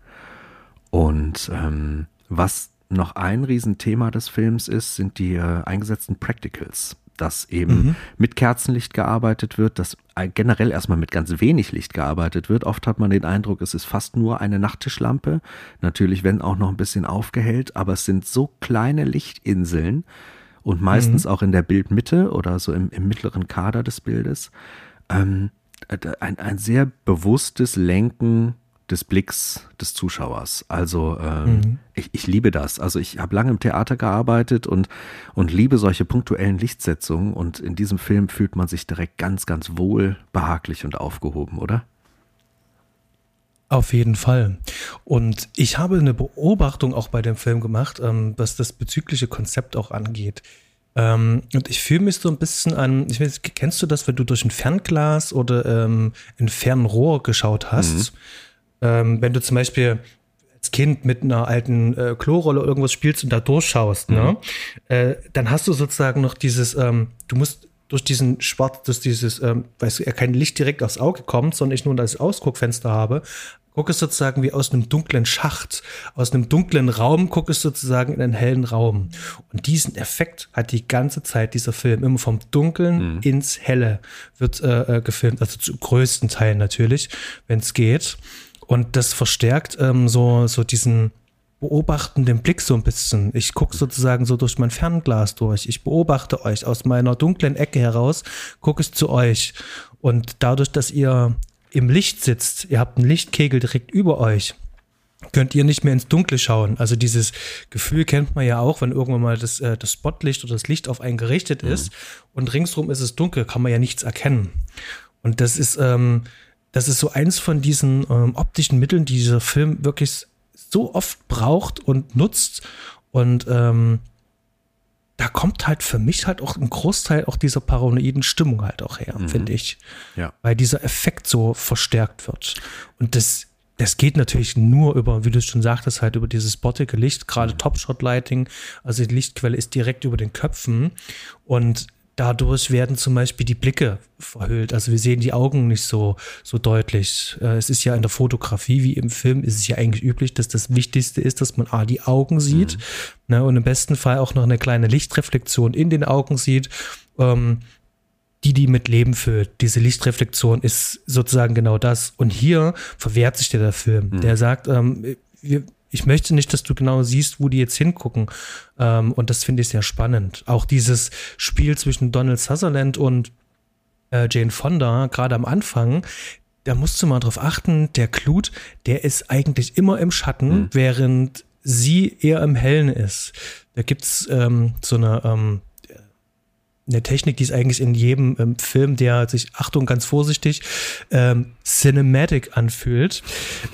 Und ähm, was noch ein Riesenthema des Films ist, sind die äh, eingesetzten Practicals. Dass eben mhm. mit Kerzenlicht gearbeitet wird, dass generell erstmal mit ganz wenig Licht gearbeitet wird. Oft hat man den Eindruck, es ist fast nur eine Nachttischlampe. Natürlich, wenn auch noch ein bisschen aufgehellt, aber es sind so kleine Lichtinseln, und meistens mhm. auch in der Bildmitte oder so im, im mittleren Kader des Bildes. Ähm, ein, ein sehr bewusstes Lenken des Blicks des Zuschauers. Also ähm, mhm. ich, ich liebe das. Also ich habe lange im Theater gearbeitet und, und liebe solche punktuellen Lichtsetzungen. Und in diesem Film fühlt man sich direkt ganz, ganz wohl, behaglich und aufgehoben, oder? Auf jeden Fall. Und ich habe eine Beobachtung auch bei dem Film gemacht, ähm, was das bezügliche Konzept auch angeht. Ähm, und ich fühle mich so ein bisschen an, ich weiß, kennst du das, wenn du durch ein Fernglas oder ähm, ein Fernrohr geschaut hast? Mhm. Ähm, wenn du zum Beispiel als Kind mit einer alten äh, Klorolle irgendwas spielst und da durchschaust, ne? mhm. ne? Äh, dann hast du sozusagen noch dieses, ähm, du musst durch diesen Schwarz, durch dieses, ähm, weißt du, kein Licht direkt aufs Auge kommt, sondern ich nur das Ausguckfenster habe, gucke sozusagen wie aus einem dunklen Schacht, aus einem dunklen Raum gucke es sozusagen in einen hellen Raum. Und diesen Effekt hat die ganze Zeit dieser Film immer vom Dunkeln mhm. ins Helle wird äh, äh gefilmt, also zu größten Teilen natürlich, wenn es geht. Und das verstärkt ähm, so, so diesen beobachtenden Blick so ein bisschen. Ich gucke sozusagen so durch mein Fernglas durch. Ich beobachte euch aus meiner dunklen Ecke heraus, gucke ich zu euch. Und dadurch, dass ihr im Licht sitzt, ihr habt einen Lichtkegel direkt über euch, könnt ihr nicht mehr ins Dunkle schauen. Also dieses Gefühl kennt man ja auch, wenn irgendwann mal das, äh, das Spotlicht oder das Licht auf einen gerichtet ist mhm. und ringsrum ist es dunkel, kann man ja nichts erkennen. Und das ist, ähm, das ist so eins von diesen ähm, optischen Mitteln, die dieser Film wirklich so oft braucht und nutzt. Und ähm, da kommt halt für mich halt auch ein Großteil auch dieser paranoiden Stimmung halt auch her, mhm. finde ich. Ja. Weil dieser Effekt so verstärkt wird. Und das, das geht natürlich nur über, wie du schon sagtest, halt über dieses bottige Licht, gerade mhm. Top-Shot-Lighting. Also die Lichtquelle ist direkt über den Köpfen. Und dadurch werden zum Beispiel die Blicke verhüllt. Also wir sehen die Augen nicht so, so deutlich. Äh, es ist ja in der Fotografie wie im Film ist es ja eigentlich üblich, dass das Wichtigste ist, dass man A, die Augen sieht mhm. ne, und im besten Fall auch noch eine kleine Lichtreflexion in den Augen sieht. Ähm, die die mit Leben füllt. Diese Lichtreflexion ist sozusagen genau das. Und hier verwehrt sich der, der Film. Mhm. Der sagt, ähm, wir, ich möchte nicht, dass du genau siehst, wo die jetzt hingucken. Ähm, und das finde ich sehr spannend. Auch dieses Spiel zwischen Donald Sutherland und äh, Jane Fonda, gerade am Anfang, da musst du mal drauf achten, der Clut, der ist eigentlich immer im Schatten, mhm. während sie eher im Hellen ist. Da gibt's ähm, so eine ähm, eine Technik, die ist eigentlich in jedem ähm, Film, der sich, Achtung, ganz vorsichtig, ähm, Cinematic anfühlt,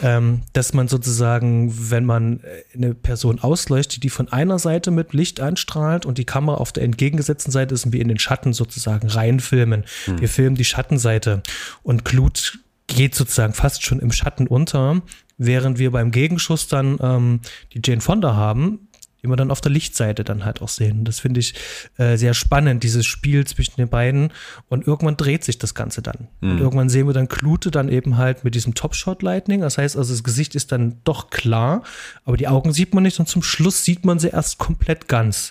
ähm, dass man sozusagen, wenn man äh, eine Person ausleuchtet, die von einer Seite mit Licht anstrahlt und die Kamera auf der entgegengesetzten Seite ist und wir in den Schatten sozusagen reinfilmen. Hm. Wir filmen die Schattenseite und Glut geht sozusagen fast schon im Schatten unter, während wir beim Gegenschuss dann ähm, die Jane Fonda haben, die wir dann auf der Lichtseite dann halt auch sehen. Das finde ich äh, sehr spannend, dieses Spiel zwischen den beiden. Und irgendwann dreht sich das Ganze dann. Mhm. Und irgendwann sehen wir dann Klute dann eben halt mit diesem Top-Shot-Lightning. Das heißt also, das Gesicht ist dann doch klar, aber die Augen sieht man nicht und zum Schluss sieht man sie erst komplett ganz.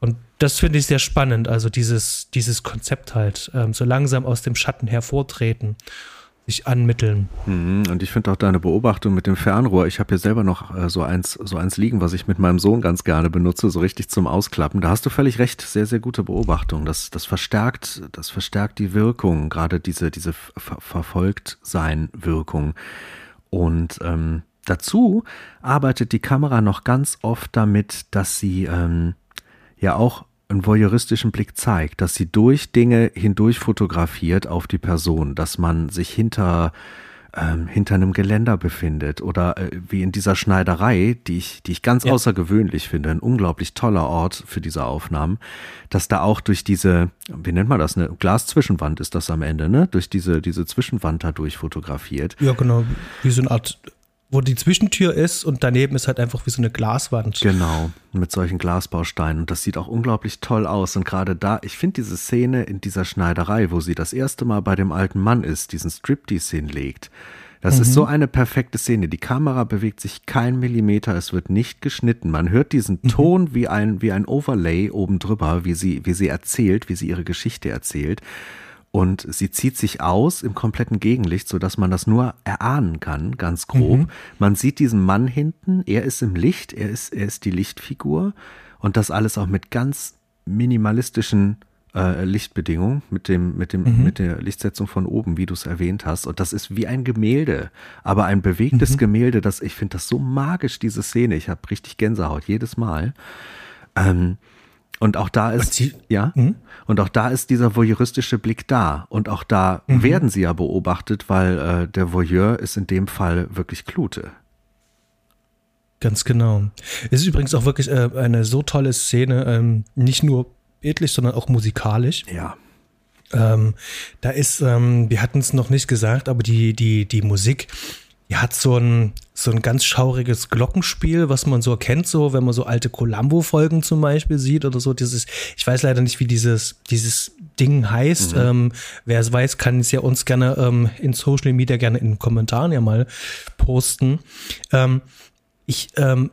Und das finde ich sehr spannend, also dieses, dieses Konzept halt, ähm, so langsam aus dem Schatten hervortreten sich anmitteln. Mhm, und ich finde auch deine Beobachtung mit dem Fernrohr. Ich habe hier selber noch äh, so eins, so eins liegen, was ich mit meinem Sohn ganz gerne benutze, so richtig zum Ausklappen. Da hast du völlig recht, sehr, sehr gute Beobachtung. Das, das verstärkt, das verstärkt die Wirkung, gerade diese, diese ver verfolgt sein Wirkung. Und ähm, dazu arbeitet die Kamera noch ganz oft damit, dass sie ähm, ja auch einen voyeuristischen Blick zeigt, dass sie durch Dinge hindurch fotografiert auf die Person, dass man sich hinter ähm, hinter einem Geländer befindet oder äh, wie in dieser Schneiderei, die ich, die ich ganz ja. außergewöhnlich finde, ein unglaublich toller Ort für diese Aufnahmen, dass da auch durch diese, wie nennt man das, eine Glaszwischenwand ist das am Ende, ne? Durch diese, diese Zwischenwand da durch fotografiert. Ja, genau, wie so eine Art wo die Zwischentür ist und daneben ist halt einfach wie so eine Glaswand. Genau, mit solchen Glasbausteinen. Und das sieht auch unglaublich toll aus. Und gerade da, ich finde diese Szene in dieser Schneiderei, wo sie das erste Mal bei dem alten Mann ist, diesen Striptease hinlegt. Das mhm. ist so eine perfekte Szene. Die Kamera bewegt sich kein Millimeter, es wird nicht geschnitten. Man hört diesen mhm. Ton wie ein, wie ein Overlay oben drüber, wie sie, wie sie erzählt, wie sie ihre Geschichte erzählt. Und sie zieht sich aus im kompletten Gegenlicht, so dass man das nur erahnen kann, ganz grob. Mhm. Man sieht diesen Mann hinten, er ist im Licht, er ist, er ist die Lichtfigur und das alles auch mit ganz minimalistischen äh, Lichtbedingungen, mit dem, mit dem, mhm. mit der Lichtsetzung von oben, wie du es erwähnt hast. Und das ist wie ein Gemälde, aber ein bewegtes mhm. Gemälde, das, ich finde das so magisch, diese Szene. Ich habe richtig Gänsehaut jedes Mal. Ähm, und auch da ist, sie, ja, mhm. und auch da ist dieser voyeuristische Blick da. Und auch da mhm. werden sie ja beobachtet, weil äh, der Voyeur ist in dem Fall wirklich Klute. Ganz genau. Es ist übrigens auch wirklich äh, eine so tolle Szene, ähm, nicht nur bildlich, sondern auch musikalisch. Ja. Ähm, da ist, ähm, wir hatten es noch nicht gesagt, aber die, die, die Musik, die hat so ein, so ein ganz schauriges Glockenspiel, was man so kennt, so, wenn man so alte Columbo-Folgen zum Beispiel sieht oder so. Dieses, ich weiß leider nicht, wie dieses, dieses Ding heißt. Mhm. Ähm, wer es weiß, kann es ja uns gerne ähm, in Social Media gerne in den Kommentaren ja mal posten. Ähm, ich ähm,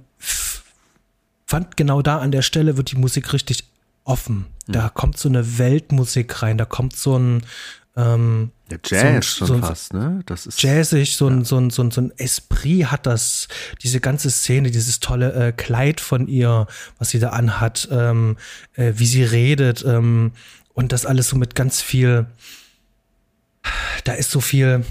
fand genau da an der Stelle wird die Musik richtig offen. Mhm. Da kommt so eine Weltmusik rein, da kommt so ein, ja, Jazz so ein, schon so fast, ne? Das ist jazzig, so, ja. ein, so, ein, so, ein, so ein Esprit hat das, diese ganze Szene, dieses tolle äh, Kleid von ihr, was sie da anhat, ähm, äh, wie sie redet ähm, und das alles so mit ganz viel, da ist so viel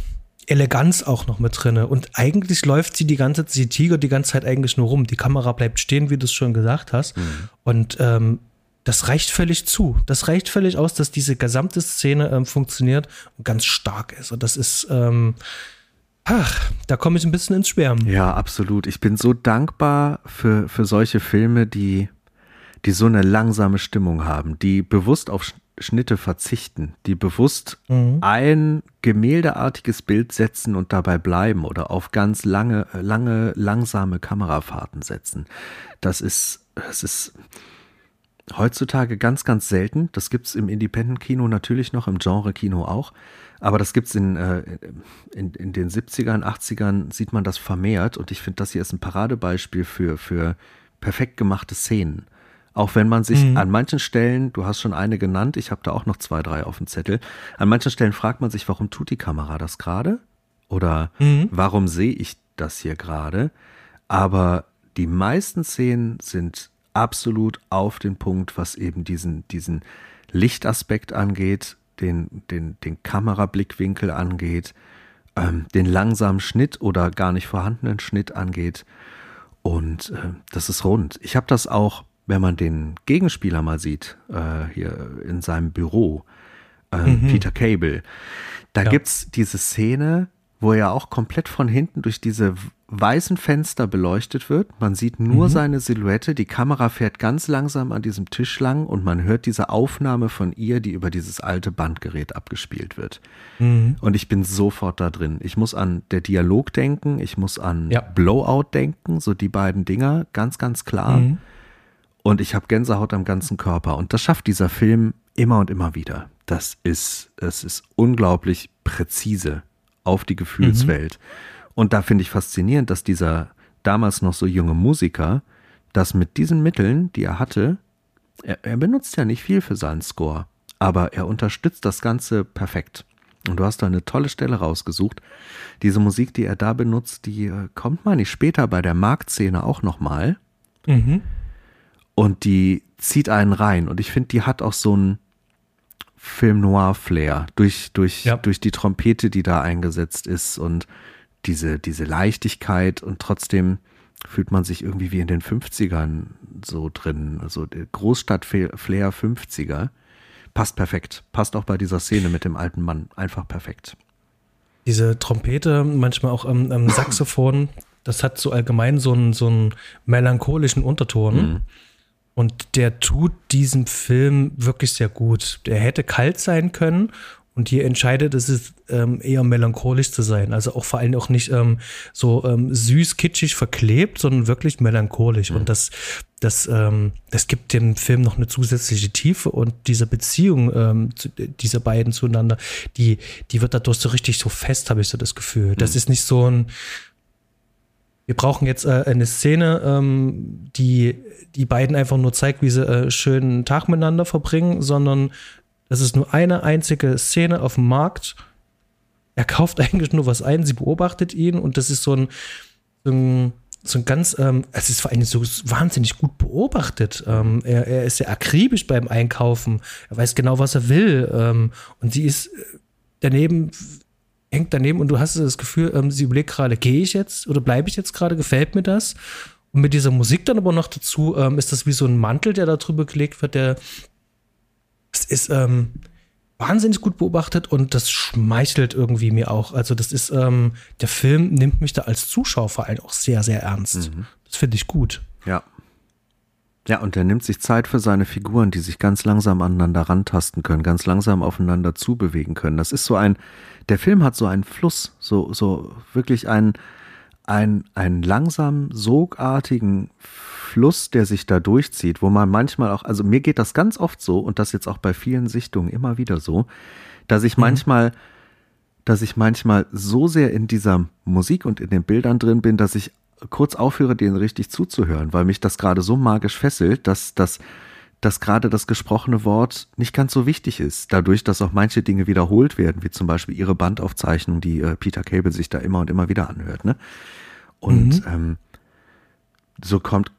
Eleganz auch noch mit drinne und eigentlich läuft sie die ganze Zeit, die Tiger die ganze Zeit eigentlich nur rum. Die Kamera bleibt stehen, wie du es schon gesagt hast mhm. und ähm, das reicht völlig zu. Das reicht völlig aus, dass diese gesamte Szene ähm, funktioniert und ganz stark ist. Und das ist, ähm, ach, da komme ich ein bisschen ins Schwärmen. Ja, absolut. Ich bin so dankbar für, für solche Filme, die, die so eine langsame Stimmung haben, die bewusst auf Schnitte verzichten, die bewusst mhm. ein gemäldeartiges Bild setzen und dabei bleiben oder auf ganz lange, lange, langsame Kamerafahrten setzen. Das ist, das ist, heutzutage ganz, ganz selten. Das gibt es im Independent-Kino natürlich noch, im Genre-Kino auch. Aber das gibt es in, äh, in, in den 70ern, 80ern, sieht man das vermehrt. Und ich finde, das hier ist ein Paradebeispiel für, für perfekt gemachte Szenen. Auch wenn man sich mhm. an manchen Stellen, du hast schon eine genannt, ich habe da auch noch zwei, drei auf dem Zettel, an manchen Stellen fragt man sich, warum tut die Kamera das gerade? Oder mhm. warum sehe ich das hier gerade? Aber die meisten Szenen sind absolut auf den Punkt, was eben diesen, diesen Lichtaspekt angeht, den, den, den Kamerablickwinkel angeht, ähm, den langsamen Schnitt oder gar nicht vorhandenen Schnitt angeht. Und äh, das ist rund. Ich habe das auch, wenn man den Gegenspieler mal sieht, äh, hier in seinem Büro, äh, mhm. Peter Cable, da ja. es diese Szene, wo er auch komplett von hinten durch diese weißen Fenster beleuchtet wird. Man sieht nur mhm. seine Silhouette. Die Kamera fährt ganz langsam an diesem Tisch lang und man hört diese Aufnahme von ihr, die über dieses alte Bandgerät abgespielt wird. Mhm. Und ich bin sofort da drin. Ich muss an der Dialog denken, ich muss an ja. Blowout denken, so die beiden Dinger, ganz, ganz klar. Mhm. Und ich habe Gänsehaut am ganzen Körper. Und das schafft dieser Film immer und immer wieder. Das ist, es ist unglaublich präzise auf die Gefühlswelt. Mhm. Und da finde ich faszinierend, dass dieser damals noch so junge Musiker das mit diesen Mitteln, die er hatte, er, er benutzt ja nicht viel für seinen Score, aber er unterstützt das Ganze perfekt. Und du hast da eine tolle Stelle rausgesucht. Diese Musik, die er da benutzt, die äh, kommt, meine ich, später bei der Marktszene auch nochmal. Mhm. Und die zieht einen rein. Und ich finde, die hat auch so einen Film Noir-Flair durch, durch, ja. durch die Trompete, die da eingesetzt ist und diese, diese Leichtigkeit und trotzdem fühlt man sich irgendwie wie in den 50ern so drin. Also Großstadt-Flair 50er. Passt perfekt. Passt auch bei dieser Szene mit dem alten Mann. Einfach perfekt. Diese Trompete, manchmal auch am, am Saxophon, das hat so allgemein so einen, so einen melancholischen Unterton. Mhm. Und der tut diesem Film wirklich sehr gut. Der hätte kalt sein können und hier entscheidet es ähm, eher melancholisch zu sein. Also auch vor allem auch nicht ähm, so ähm, süß, kitschig verklebt, sondern wirklich melancholisch. Mhm. Und das, das, ähm, das gibt dem Film noch eine zusätzliche Tiefe und diese Beziehung ähm, zu, dieser beiden zueinander, die, die wird dadurch so richtig so fest, habe ich so das Gefühl. Das mhm. ist nicht so ein, wir brauchen jetzt äh, eine Szene, ähm, die die beiden einfach nur zeigt, wie sie äh, schönen Tag miteinander verbringen, sondern das ist nur eine einzige Szene auf dem Markt. Er kauft eigentlich nur was ein, sie beobachtet ihn und das ist so ein, so ein, so ein ganz, ähm, es ist vor allem so wahnsinnig gut beobachtet. Ähm, er, er, ist sehr akribisch beim Einkaufen. Er weiß genau, was er will. Ähm, und sie ist äh, daneben, hängt daneben und du hast das Gefühl, ähm, sie überlegt gerade, gehe ich jetzt oder bleibe ich jetzt gerade, gefällt mir das? Und mit dieser Musik dann aber noch dazu ähm, ist das wie so ein Mantel, der da drüber gelegt wird, der es ist ähm, wahnsinnig gut beobachtet und das schmeichelt irgendwie mir auch. Also das ist, ähm, der Film nimmt mich da als Zuschauer vor allem auch sehr, sehr ernst. Mhm. Das finde ich gut. Ja. Ja, und er nimmt sich Zeit für seine Figuren, die sich ganz langsam aneinander rantasten können, ganz langsam aufeinander zubewegen können. Das ist so ein, der Film hat so einen Fluss, so, so wirklich einen, einen, einen langsam sogartigen Fluss, der sich da durchzieht, wo man manchmal auch, also mir geht das ganz oft so und das jetzt auch bei vielen Sichtungen immer wieder so, dass ich mhm. manchmal, dass ich manchmal so sehr in dieser Musik und in den Bildern drin bin, dass ich kurz aufhöre, denen richtig zuzuhören, weil mich das gerade so magisch fesselt, dass, dass, dass gerade das gesprochene Wort nicht ganz so wichtig ist, dadurch, dass auch manche Dinge wiederholt werden, wie zum Beispiel ihre Bandaufzeichnung, die äh, Peter Cable sich da immer und immer wieder anhört. Ne? Und mhm. ähm, so kommt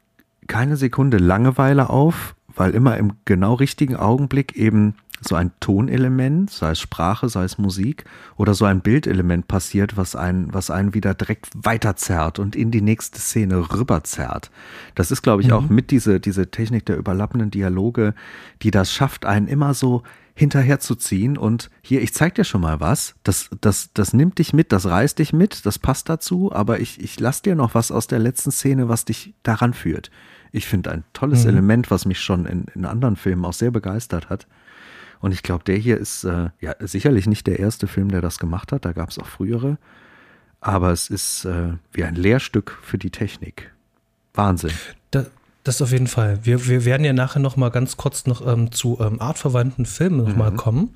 keine Sekunde Langeweile auf, weil immer im genau richtigen Augenblick eben so ein Tonelement, sei es Sprache, sei es Musik oder so ein Bildelement passiert, was einen, was einen wieder direkt weiterzerrt und in die nächste Szene rüberzerrt. Das ist, glaube ich, mhm. auch mit diese, diese Technik der überlappenden Dialoge, die das schafft, einen immer so hinterherzuziehen und hier, ich zeig dir schon mal was, das, das, das nimmt dich mit, das reißt dich mit, das passt dazu, aber ich, ich lass dir noch was aus der letzten Szene, was dich daran führt. Ich finde ein tolles mhm. Element, was mich schon in, in anderen Filmen auch sehr begeistert hat. Und ich glaube, der hier ist äh, ja sicherlich nicht der erste Film, der das gemacht hat. Da gab es auch frühere. Aber es ist äh, wie ein Lehrstück für die Technik. Wahnsinn. Da, das auf jeden Fall. Wir, wir werden ja nachher noch mal ganz kurz noch ähm, zu ähm, artverwandten Filmen noch mhm. mal kommen.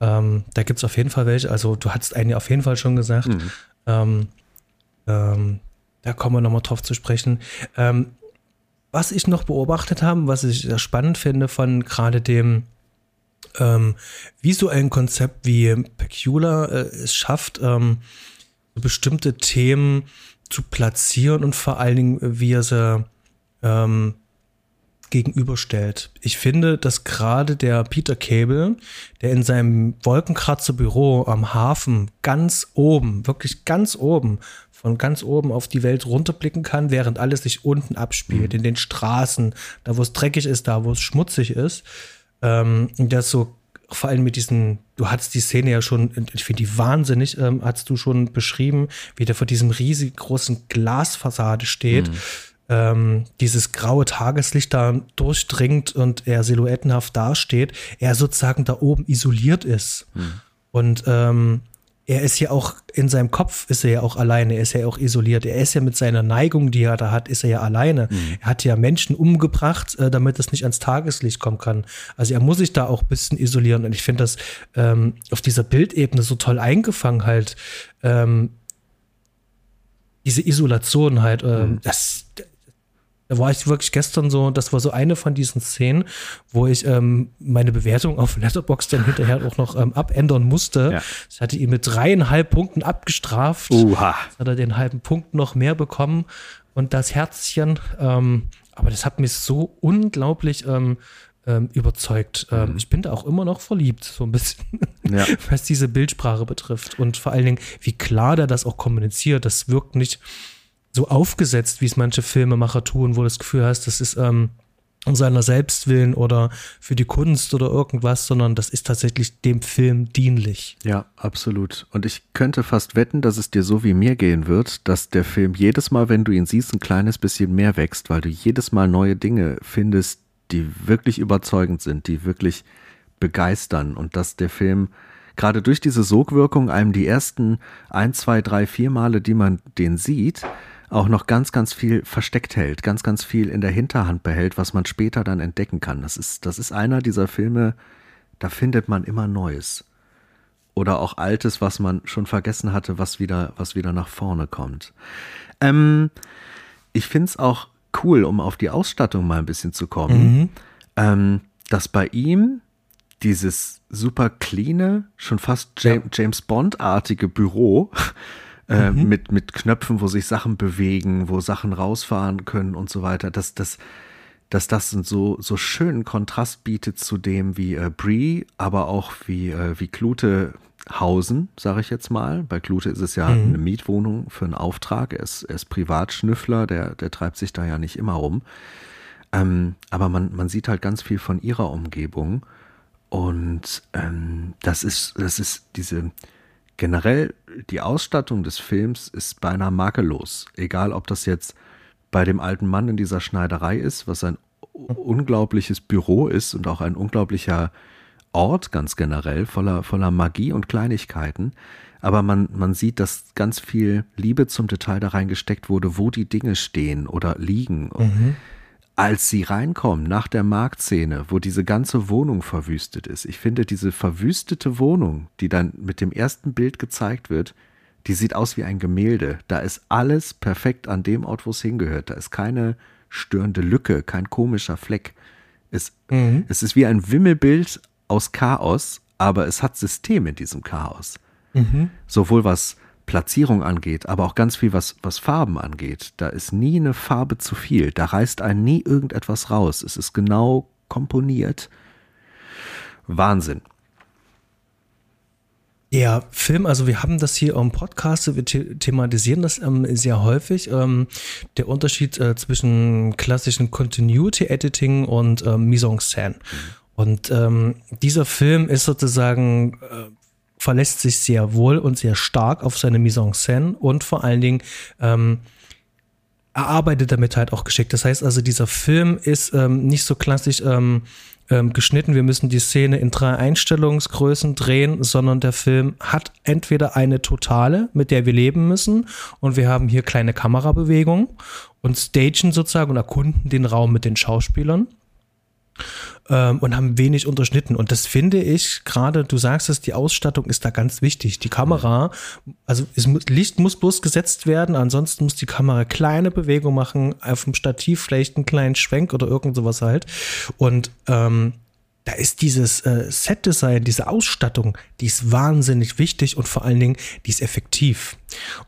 Ähm, da gibt es auf jeden Fall welche. Also du hattest einen ja auf jeden Fall schon gesagt. Mhm. Ähm, ähm, da kommen wir noch mal drauf zu sprechen. Was ich noch beobachtet habe, was ich sehr spannend finde von gerade dem ähm, visuellen Konzept, wie Peculiar äh, es schafft, ähm, bestimmte Themen zu platzieren und vor allen Dingen, wie er sie ähm, gegenüberstellt. Ich finde, dass gerade der Peter Cable, der in seinem Wolkenkratzer-Büro am Hafen ganz oben, wirklich ganz oben, von ganz oben auf die Welt runterblicken kann, während alles sich unten abspielt, mhm. in den Straßen, da wo es dreckig ist, da wo es schmutzig ist. Ähm, das so vor allem mit diesen, du hattest die Szene ja schon, ich finde die wahnsinnig, ähm, hast du schon beschrieben, wie der vor diesem riesig großen Glasfassade steht. Mhm. Ähm, dieses graue Tageslicht da durchdringt und er silhouettenhaft dasteht, er sozusagen da oben isoliert ist. Mhm. Und ähm, er ist ja auch in seinem Kopf ist er ja auch alleine, er ist ja auch isoliert. Er ist ja mit seiner Neigung, die er da hat, ist er ja alleine. Mhm. Er hat ja Menschen umgebracht, äh, damit es nicht ans Tageslicht kommen kann. Also er muss sich da auch ein bisschen isolieren. Und ich finde das ähm, auf dieser Bildebene so toll eingefangen halt. Ähm, diese Isolation halt, äh, mhm. das, da war ich wirklich gestern so, das war so eine von diesen Szenen, wo ich ähm, meine Bewertung auf Letterbox dann hinterher auch noch ähm, abändern musste. Ja. Ich hatte ihn mit dreieinhalb Punkten abgestraft. Uha. Jetzt hat er den halben Punkt noch mehr bekommen und das Herzchen. Ähm, aber das hat mich so unglaublich ähm, ähm, überzeugt. Ähm, mhm. Ich bin da auch immer noch verliebt, so ein bisschen, ja. was diese Bildsprache betrifft. Und vor allen Dingen, wie klar der das auch kommuniziert. Das wirkt nicht so aufgesetzt, wie es manche Filmemacher tun, wo du das Gefühl hast, das ist ähm, um seiner Selbstwillen oder für die Kunst oder irgendwas, sondern das ist tatsächlich dem Film dienlich. Ja, absolut. Und ich könnte fast wetten, dass es dir so wie mir gehen wird, dass der Film jedes Mal, wenn du ihn siehst, ein kleines bisschen mehr wächst, weil du jedes Mal neue Dinge findest, die wirklich überzeugend sind, die wirklich begeistern und dass der Film gerade durch diese Sogwirkung einem die ersten ein, zwei, drei, vier Male, die man den sieht, auch noch ganz, ganz viel versteckt hält, ganz, ganz viel in der Hinterhand behält, was man später dann entdecken kann. Das ist, das ist einer dieser Filme, da findet man immer Neues. Oder auch Altes, was man schon vergessen hatte, was wieder, was wieder nach vorne kommt. Ähm, ich finde es auch cool, um auf die Ausstattung mal ein bisschen zu kommen, mhm. ähm, dass bei ihm dieses super cleane, schon fast James, ja. James Bond-artige Büro äh, mhm. mit, mit Knöpfen, wo sich Sachen bewegen, wo Sachen rausfahren können und so weiter, dass das dass das so, so schönen Kontrast bietet zu dem, wie äh, Brie, aber auch wie, äh, wie Klute hausen, sage ich jetzt mal. Bei Klute ist es ja mhm. eine Mietwohnung für einen Auftrag. Er ist, er ist Privatschnüffler, der, der treibt sich da ja nicht immer rum. Ähm, aber man, man sieht halt ganz viel von ihrer Umgebung. Und ähm, das ist, das ist diese, generell die Ausstattung des Films ist beinahe makellos. Egal, ob das jetzt bei dem alten Mann in dieser Schneiderei ist, was ein unglaubliches Büro ist und auch ein unglaublicher Ort ganz generell, voller, voller Magie und Kleinigkeiten. Aber man, man sieht, dass ganz viel Liebe zum Detail da reingesteckt wurde, wo die Dinge stehen oder liegen. Mhm. Als sie reinkommen nach der Marktszene, wo diese ganze Wohnung verwüstet ist, ich finde diese verwüstete Wohnung, die dann mit dem ersten Bild gezeigt wird, die sieht aus wie ein Gemälde. Da ist alles perfekt an dem Ort, wo es hingehört. Da ist keine störende Lücke, kein komischer Fleck. Es, mhm. es ist wie ein Wimmelbild aus Chaos, aber es hat System in diesem Chaos. Mhm. Sowohl was Platzierung angeht, aber auch ganz viel, was, was Farben angeht. Da ist nie eine Farbe zu viel. Da reißt einen nie irgendetwas raus. Es ist genau komponiert. Wahnsinn. Ja, Film, also wir haben das hier im Podcast, wir thematisieren das ähm, sehr häufig. Ähm, der Unterschied äh, zwischen klassischen Continuity Editing und ähm, Mise en scène. Mhm. Und ähm, dieser Film ist sozusagen, äh, verlässt sich sehr wohl und sehr stark auf seine Mise en scène und vor allen Dingen ähm, er arbeitet damit halt auch geschickt. Das heißt also, dieser Film ist ähm, nicht so klassisch ähm, ähm, geschnitten, wir müssen die Szene in drei Einstellungsgrößen drehen, sondern der Film hat entweder eine totale, mit der wir leben müssen, und wir haben hier kleine Kamerabewegungen und stagen sozusagen und erkunden den Raum mit den Schauspielern ähm, und haben wenig unterschnitten. Und das finde ich gerade, du sagst es, die Ausstattung ist da ganz wichtig. Die Kamera, also es, Licht muss bloß gesetzt werden, ansonsten muss die Kamera kleine Bewegungen machen, auf dem Stativ vielleicht einen kleinen Schwenk oder irgend sowas halt. Und ähm, da ist dieses äh, Set-Design, diese Ausstattung, die ist wahnsinnig wichtig und vor allen Dingen, die ist effektiv.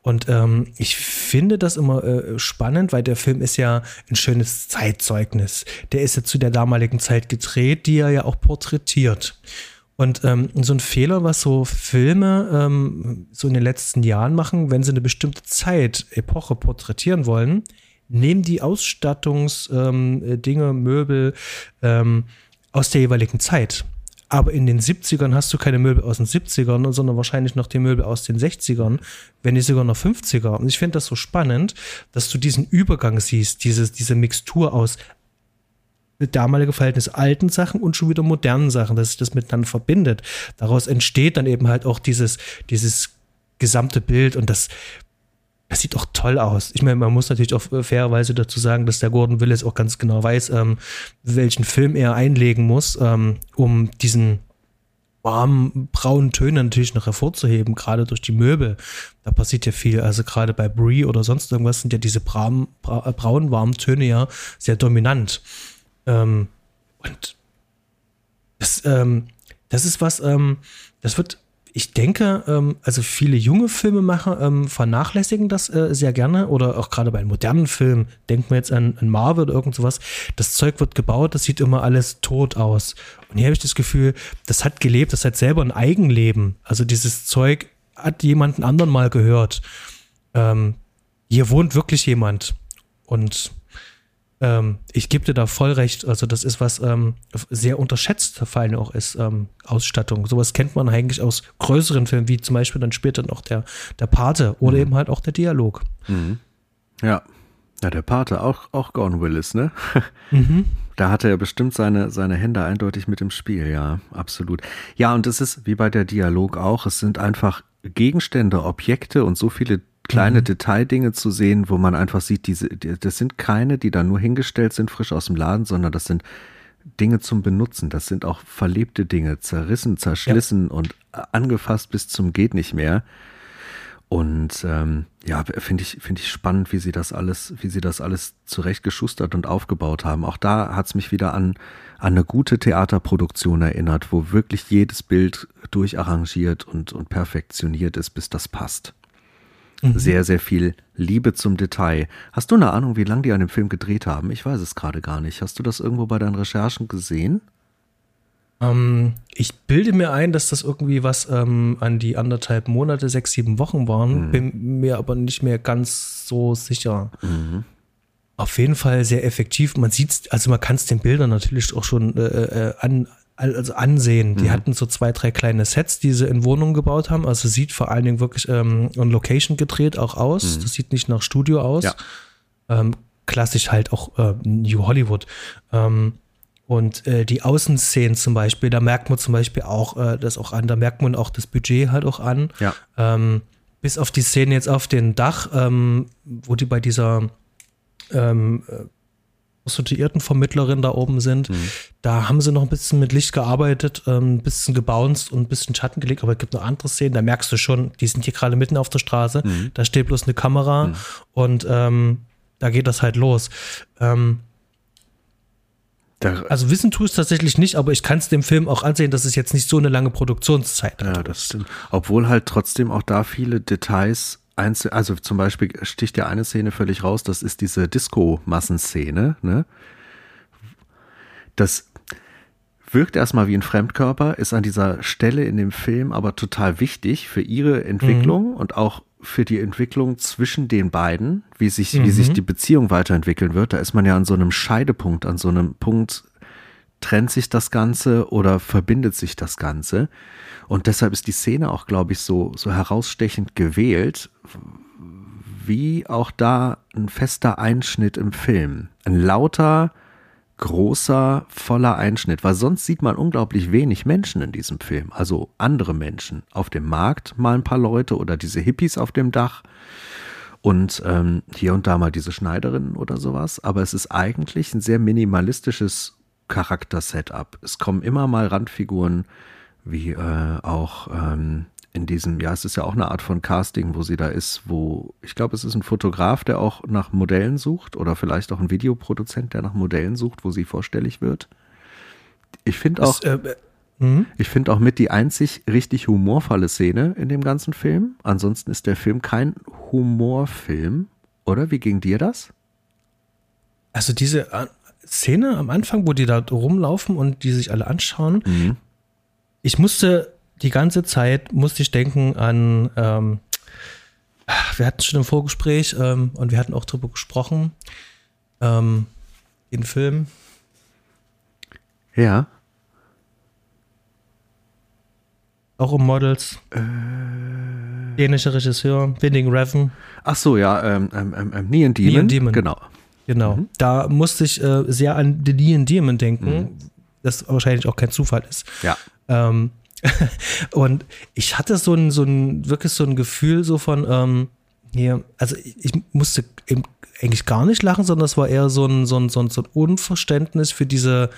Und ähm, ich finde das immer äh, spannend, weil der Film ist ja ein schönes Zeitzeugnis. Der ist ja zu der damaligen Zeit gedreht, die er ja auch porträtiert. Und ähm, so ein Fehler, was so Filme ähm, so in den letzten Jahren machen, wenn sie eine bestimmte Zeit, Epoche porträtieren wollen, nehmen die Ausstattungsdinge, ähm, Möbel, ähm, aus der jeweiligen Zeit. Aber in den 70ern hast du keine Möbel aus den 70ern, sondern wahrscheinlich noch die Möbel aus den 60ern, wenn nicht sogar noch 50er. Und ich finde das so spannend, dass du diesen Übergang siehst, dieses, diese Mixtur aus damalige Verhältnis alten Sachen und schon wieder modernen Sachen, dass sich das miteinander verbindet. Daraus entsteht dann eben halt auch dieses, dieses gesamte Bild und das, das sieht auch toll aus. Ich meine, man muss natürlich auch fairerweise dazu sagen, dass der Gordon Willis auch ganz genau weiß, ähm, welchen Film er einlegen muss, ähm, um diesen warmen braunen Töne natürlich noch hervorzuheben, gerade durch die Möbel. Da passiert ja viel. Also gerade bei Brie oder sonst irgendwas sind ja diese bra braunen warmen Töne ja sehr dominant. Ähm, und das, ähm, das ist was, ähm, das wird ich denke, ähm, also viele junge Filmemacher ähm, vernachlässigen das äh, sehr gerne oder auch gerade bei modernen Filmen, denken wir jetzt an, an Marvel oder irgend sowas, das Zeug wird gebaut, das sieht immer alles tot aus. Und hier habe ich das Gefühl, das hat gelebt, das hat selber ein Eigenleben. Also dieses Zeug hat jemanden anderen mal gehört. Ähm, hier wohnt wirklich jemand. Und ähm, ich gebe dir da voll recht. Also, das ist was ähm, sehr unterschätzt, vor allem auch ist ähm, Ausstattung. Sowas kennt man eigentlich aus größeren Filmen, wie zum Beispiel dann später noch der, der Pate oder mhm. eben halt auch der Dialog. Mhm. Ja. Ja, der Pate, auch, auch Gordon Willis, ne? Mhm. Da hatte er bestimmt seine, seine Hände eindeutig mit im Spiel, ja, absolut. Ja, und es ist wie bei der Dialog auch, es sind einfach Gegenstände, Objekte und so viele kleine mhm. Detaildinge zu sehen, wo man einfach sieht, diese, das sind keine, die da nur hingestellt sind, frisch aus dem Laden, sondern das sind Dinge zum Benutzen. Das sind auch verlebte Dinge, zerrissen, zerschlissen ja. und angefasst bis zum geht nicht mehr. Und ähm, ja, finde ich, finde ich spannend, wie sie das alles, wie sie das alles zurechtgeschustert und aufgebaut haben. Auch da hat es mich wieder an, an eine gute Theaterproduktion erinnert, wo wirklich jedes Bild durcharrangiert und, und perfektioniert ist, bis das passt. Mhm. Sehr, sehr viel Liebe zum Detail. Hast du eine Ahnung, wie lange die an dem Film gedreht haben? Ich weiß es gerade gar nicht. Hast du das irgendwo bei deinen Recherchen gesehen? Ähm, ich bilde mir ein, dass das irgendwie was ähm, an die anderthalb Monate, sechs, sieben Wochen waren. Mhm. Bin mir aber nicht mehr ganz so sicher. Mhm. Auf jeden Fall sehr effektiv. Man sieht also man kann es den Bildern natürlich auch schon äh, äh, an, also ansehen. Die mhm. hatten so zwei, drei kleine Sets, die sie in Wohnungen gebaut haben. Also sieht vor allen Dingen wirklich ähm, on Location gedreht auch aus. Mhm. Das sieht nicht nach Studio aus. Ja. Ähm, klassisch halt auch äh, New Hollywood. Ähm, Und äh, die Außenszenen zum Beispiel, da merkt man zum Beispiel auch äh, das auch an, da merkt man auch das Budget halt auch an. Ja. Ähm, bis auf die Szene jetzt auf dem Dach, ähm, wo die bei dieser ähm, äh, prostituierten Vermittlerin da oben sind, Mhm. da haben sie noch ein bisschen mit Licht gearbeitet, ähm, ein bisschen gebounced und ein bisschen Schatten gelegt, aber es gibt noch andere Szenen, da merkst du schon, die sind hier gerade mitten auf der Straße, Mhm. da steht bloß eine Kamera und ähm, da geht das halt los. Ähm, Da, also wissen tue ich es tatsächlich nicht, aber ich kann es dem Film auch ansehen, dass es jetzt nicht so eine lange Produktionszeit hat. Ja, das stimmt. Obwohl halt trotzdem auch da viele Details einzel also zum Beispiel sticht ja eine Szene völlig raus, das ist diese Disco-Massenszene, ne? Das wirkt erstmal wie ein Fremdkörper, ist an dieser Stelle in dem Film aber total wichtig für ihre Entwicklung und auch für die Entwicklung zwischen den beiden, wie sich, wie sich die Beziehung weiterentwickeln wird. Da ist man ja an so einem Scheidepunkt, an so einem Punkt, trennt sich das Ganze oder verbindet sich das Ganze. Und deshalb ist die Szene auch, glaube ich, so, so herausstechend gewählt, wie auch da ein fester Einschnitt im Film. Ein lauter, großer, voller Einschnitt, weil sonst sieht man unglaublich wenig Menschen in diesem Film. Also andere Menschen. Auf dem Markt mal ein paar Leute oder diese Hippies auf dem Dach und ähm, hier und da mal diese Schneiderin oder sowas. Aber es ist eigentlich ein sehr minimalistisches Charakter-Setup. Es kommen immer mal Randfiguren, wie äh, auch ähm, in diesem, ja, es ist ja auch eine Art von Casting, wo sie da ist, wo ich glaube, es ist ein Fotograf, der auch nach Modellen sucht oder vielleicht auch ein Videoproduzent, der nach Modellen sucht, wo sie vorstellig wird. Ich finde auch, äh, mhm. ich finde auch mit die einzig richtig humorvolle Szene in dem ganzen Film. Ansonsten ist der Film kein Humorfilm, oder? Wie ging dir das? Also diese Szene am Anfang, wo die da rumlaufen und die sich alle anschauen, Mhm. ich musste die ganze Zeit, musste ich denken an, ähm, wir hatten schon im Vorgespräch ähm, und wir hatten auch drüber gesprochen, ähm, den Film, Ja. auch um Models, Äh. dänischer Regisseur, Winning Reven, Ach so, ja, ähm, ähm, ähm, ähm, Neon Demon. Neon Demon. Genau. Genau. Da musste ich äh, sehr an The Neon Demon denken, das wahrscheinlich auch kein Zufall ist. Ja. Ähm, und ich hatte so ein, so ein, wirklich so ein Gefühl so von, ähm, hier, also ich, ich musste eben eigentlich gar nicht lachen, sondern es war eher so ein, so ein, so ein, so ein Unverständnis für diese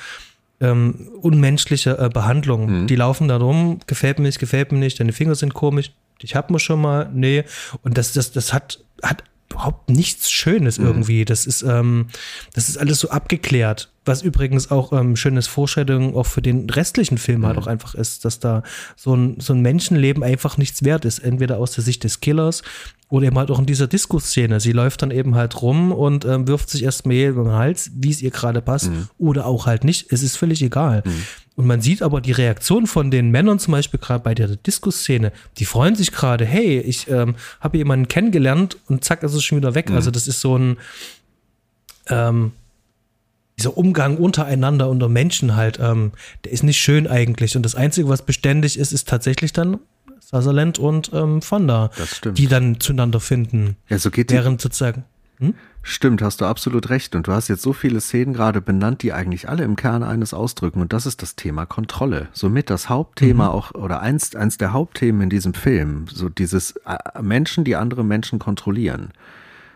ähm, unmenschliche äh, Behandlung. Die laufen da rum, gefällt mir nicht, gefällt mir nicht, deine Finger sind komisch, ich hab mir schon mal, nee. Und das, das, das hat, hat überhaupt nichts Schönes irgendwie. Das ist, ähm, das ist alles so abgeklärt. Was übrigens auch ähm, schönes Vorstellung auch für den restlichen Film halt auch einfach ist, dass da so ein, so ein Menschenleben einfach nichts wert ist. Entweder aus der Sicht des Killers oder eben halt auch in dieser Disco-Szene. Sie läuft dann eben halt rum und ähm, wirft sich erst Mehl über den Hals, wie es ihr gerade passt, oder auch halt nicht. Es ist völlig egal. Und man sieht aber die Reaktion von den Männern zum Beispiel gerade bei der Disco-Szene. Die freuen sich gerade, hey, ich ähm, habe jemanden kennengelernt und zack, ist es schon wieder weg. Also das ist so ein ähm, dieser Umgang untereinander, unter Menschen halt, ähm, der ist nicht schön eigentlich. Und das Einzige, was beständig ist, ist tatsächlich dann Sutherland und ähm, Fonda, Das stimmt. die dann zueinander finden. Ja, so geht die, Während sozusagen. Stimmt, hast du absolut recht. Und du hast jetzt so viele Szenen gerade benannt, die eigentlich alle im Kern eines ausdrücken. Und das ist das Thema Kontrolle. Somit das Hauptthema auch, oder eins, eins der Hauptthemen in diesem Film. So dieses äh, Menschen, die andere Menschen kontrollieren.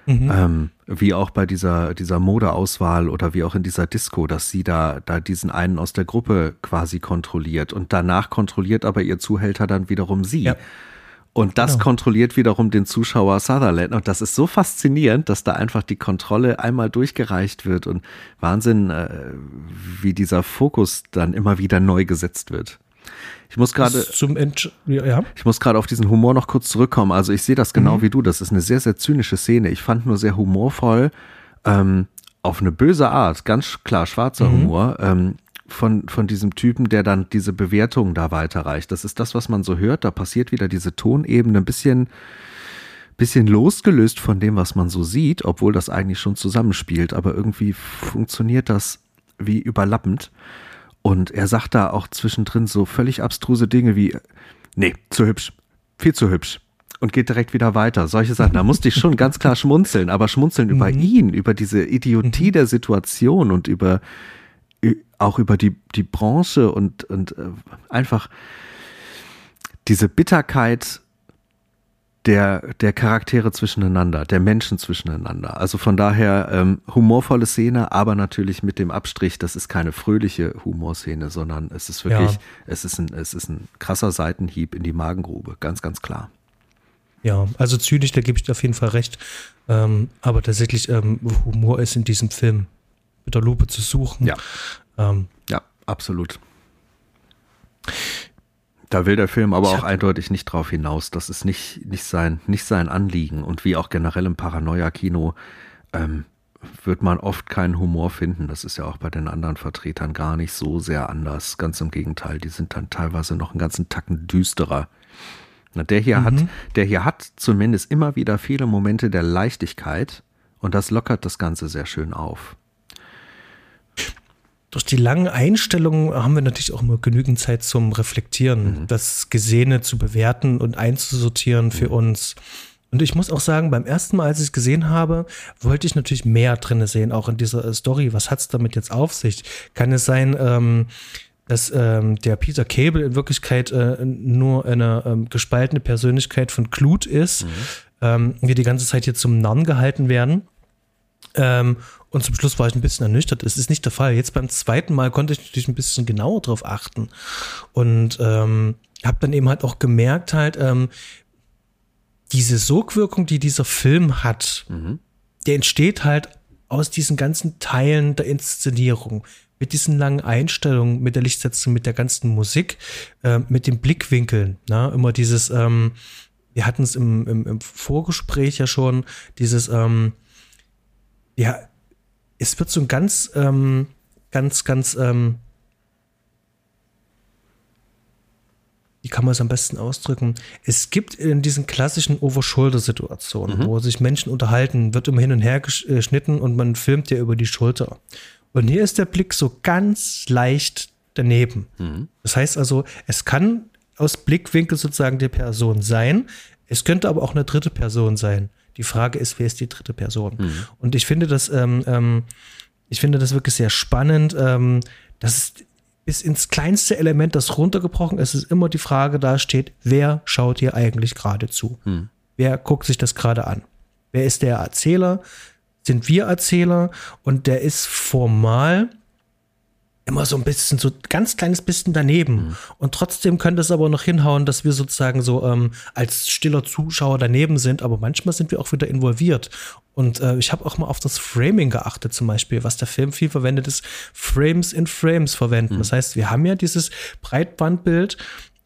Ähm, wie auch bei dieser, dieser Modeauswahl oder wie auch in dieser Disco, dass sie da, da diesen einen aus der Gruppe quasi kontrolliert und danach kontrolliert aber ihr Zuhälter dann wiederum sie. Ja. Und das Genau. kontrolliert wiederum den Zuschauer Sutherland. Und das ist so faszinierend, dass da einfach die Kontrolle einmal durchgereicht wird und Wahnsinn, äh, wie dieser Fokus dann immer wieder neu gesetzt wird. Ich muss gerade, ja, ich muss gerade auf diesen Humor noch kurz zurückkommen. Also ich sehe das genau wie du. Das ist eine sehr, sehr zynische Szene. Ich fand nur sehr humorvoll, ähm, auf eine böse Art, ganz klar schwarzer Humor, ähm, von, von diesem Typen, der dann diese Bewertung da weiterreicht. Das ist das, was man so hört. Da passiert wieder diese Tonebene ein bisschen, bisschen losgelöst von dem, was man so sieht, obwohl das eigentlich schon zusammenspielt. Aber irgendwie funktioniert das wie überlappend. Und er sagt da auch zwischendrin so völlig abstruse Dinge wie, nee, zu hübsch, viel zu hübsch. Und geht direkt wieder weiter. Solche Sachen, da musste ich schon ganz klar schmunzeln, aber schmunzeln über ihn, über diese Idiotie der Situation und über auch über die, die Branche und, und äh, einfach diese Bitterkeit der, der Charaktere zwischeneinander, der Menschen zwischeneinander. Also von daher ähm, humorvolle Szene, aber natürlich mit dem Abstrich, das ist keine fröhliche Humorszene, sondern es ist wirklich, ja. es, ist ein, es ist ein krasser Seitenhieb in die Magengrube, ganz, ganz klar. Ja, also zynisch, da gebe ich dir auf jeden Fall recht. Ähm, aber tatsächlich, ähm, Humor ist in diesem Film mit der Lupe zu suchen. Ja. Ähm, ja, absolut. Da will der Film aber auch eindeutig nicht drauf hinaus. Das ist nicht, nicht, sein, nicht sein Anliegen. Und wie auch generell im Paranoia-Kino ähm, wird man oft keinen Humor finden. Das ist ja auch bei den anderen Vertretern gar nicht so sehr anders. Ganz im Gegenteil, die sind dann teilweise noch einen ganzen Tacken düsterer. Der hier mhm. hat, der hier hat zumindest immer wieder viele Momente der Leichtigkeit und das lockert das Ganze sehr schön auf durch die langen Einstellungen haben wir natürlich auch immer genügend Zeit zum Reflektieren, mhm. das Gesehene zu bewerten und einzusortieren für mhm. uns. Und ich muss auch sagen, beim ersten Mal, als ich es gesehen habe, wollte ich natürlich mehr drin sehen, auch in dieser äh, Story. Was hat es damit jetzt auf sich? Kann es sein, ähm, dass ähm, der Peter Cable in Wirklichkeit äh, nur eine ähm, gespaltene Persönlichkeit von Clute ist, mhm. ähm, wir die ganze Zeit hier zum Narren gehalten werden? Ähm, und zum Schluss war ich ein bisschen ernüchtert. Es ist nicht der Fall. Jetzt beim zweiten Mal konnte ich natürlich ein bisschen genauer drauf achten. Und ähm, habe dann eben halt auch gemerkt, halt, ähm, diese Sogwirkung, die dieser Film hat, mhm. der entsteht halt aus diesen ganzen Teilen der Inszenierung. Mit diesen langen Einstellungen, mit der Lichtsetzung, mit der ganzen Musik, äh, mit den Blickwinkeln. Na? Ne? Immer dieses, ähm, wir hatten es im, im, im, Vorgespräch ja schon, dieses, ähm, ja, es wird so ein ganz, ähm, ganz, ganz, ähm, wie kann man es am besten ausdrücken? Es gibt in diesen klassischen Over-Shoulder-Situationen, mhm. wo sich Menschen unterhalten, wird immer hin und her geschnitten und man filmt ja über die Schulter. Und hier ist der Blick so ganz leicht daneben. Mhm. Das heißt also, es kann aus Blickwinkel sozusagen die Person sein, es könnte aber auch eine dritte Person sein. Die Frage ist, wer ist die dritte Person? Mhm. Und ich finde das, ähm, ähm, ich finde das wirklich sehr spannend. Ähm, das ist bis ins kleinste Element, das runtergebrochen ist, ist immer die Frage da steht, wer schaut hier eigentlich gerade zu? Mhm. Wer guckt sich das gerade an? Wer ist der Erzähler? Sind wir Erzähler? Und der ist formal immer so ein bisschen, so ganz kleines bisschen daneben. Mhm. Und trotzdem könnte es aber noch hinhauen, dass wir sozusagen so ähm, als stiller Zuschauer daneben sind, aber manchmal sind wir auch wieder involviert. Und äh, ich habe auch mal auf das Framing geachtet, zum Beispiel, was der Film viel verwendet ist, Frames in Frames verwenden. Mhm. Das heißt, wir haben ja dieses Breitbandbild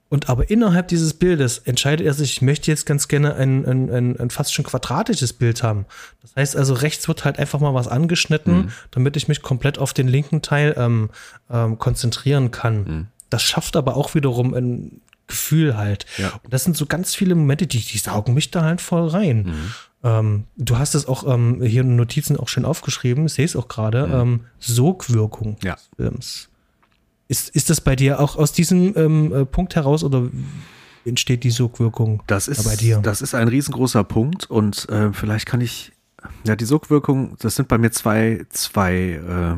und aber innerhalb dieses Bildes entscheidet er sich, ich möchte jetzt ganz gerne ein, ein, ein, ein, fast schon quadratisches Bild haben. Das heißt also, rechts wird halt einfach mal was angeschnitten, mhm. damit ich mich komplett auf den linken Teil ähm, ähm, konzentrieren kann. Mhm. Das schafft aber auch wiederum ein Gefühl halt. Ja. Und das sind so ganz viele Momente, die, die saugen mich da halt voll rein. Mhm. Ähm, du hast es auch ähm, hier in Notizen auch schön aufgeschrieben, ich sehe es auch gerade, mhm. ähm, Sogwirkung ja. des Films. Ist, ist das bei dir auch aus diesem ähm, äh, Punkt heraus oder entsteht die Sogwirkung das ist, bei dir? Das ist ein riesengroßer Punkt und äh, vielleicht kann ich, ja, die Sogwirkung, das sind bei mir zwei, zwei, äh,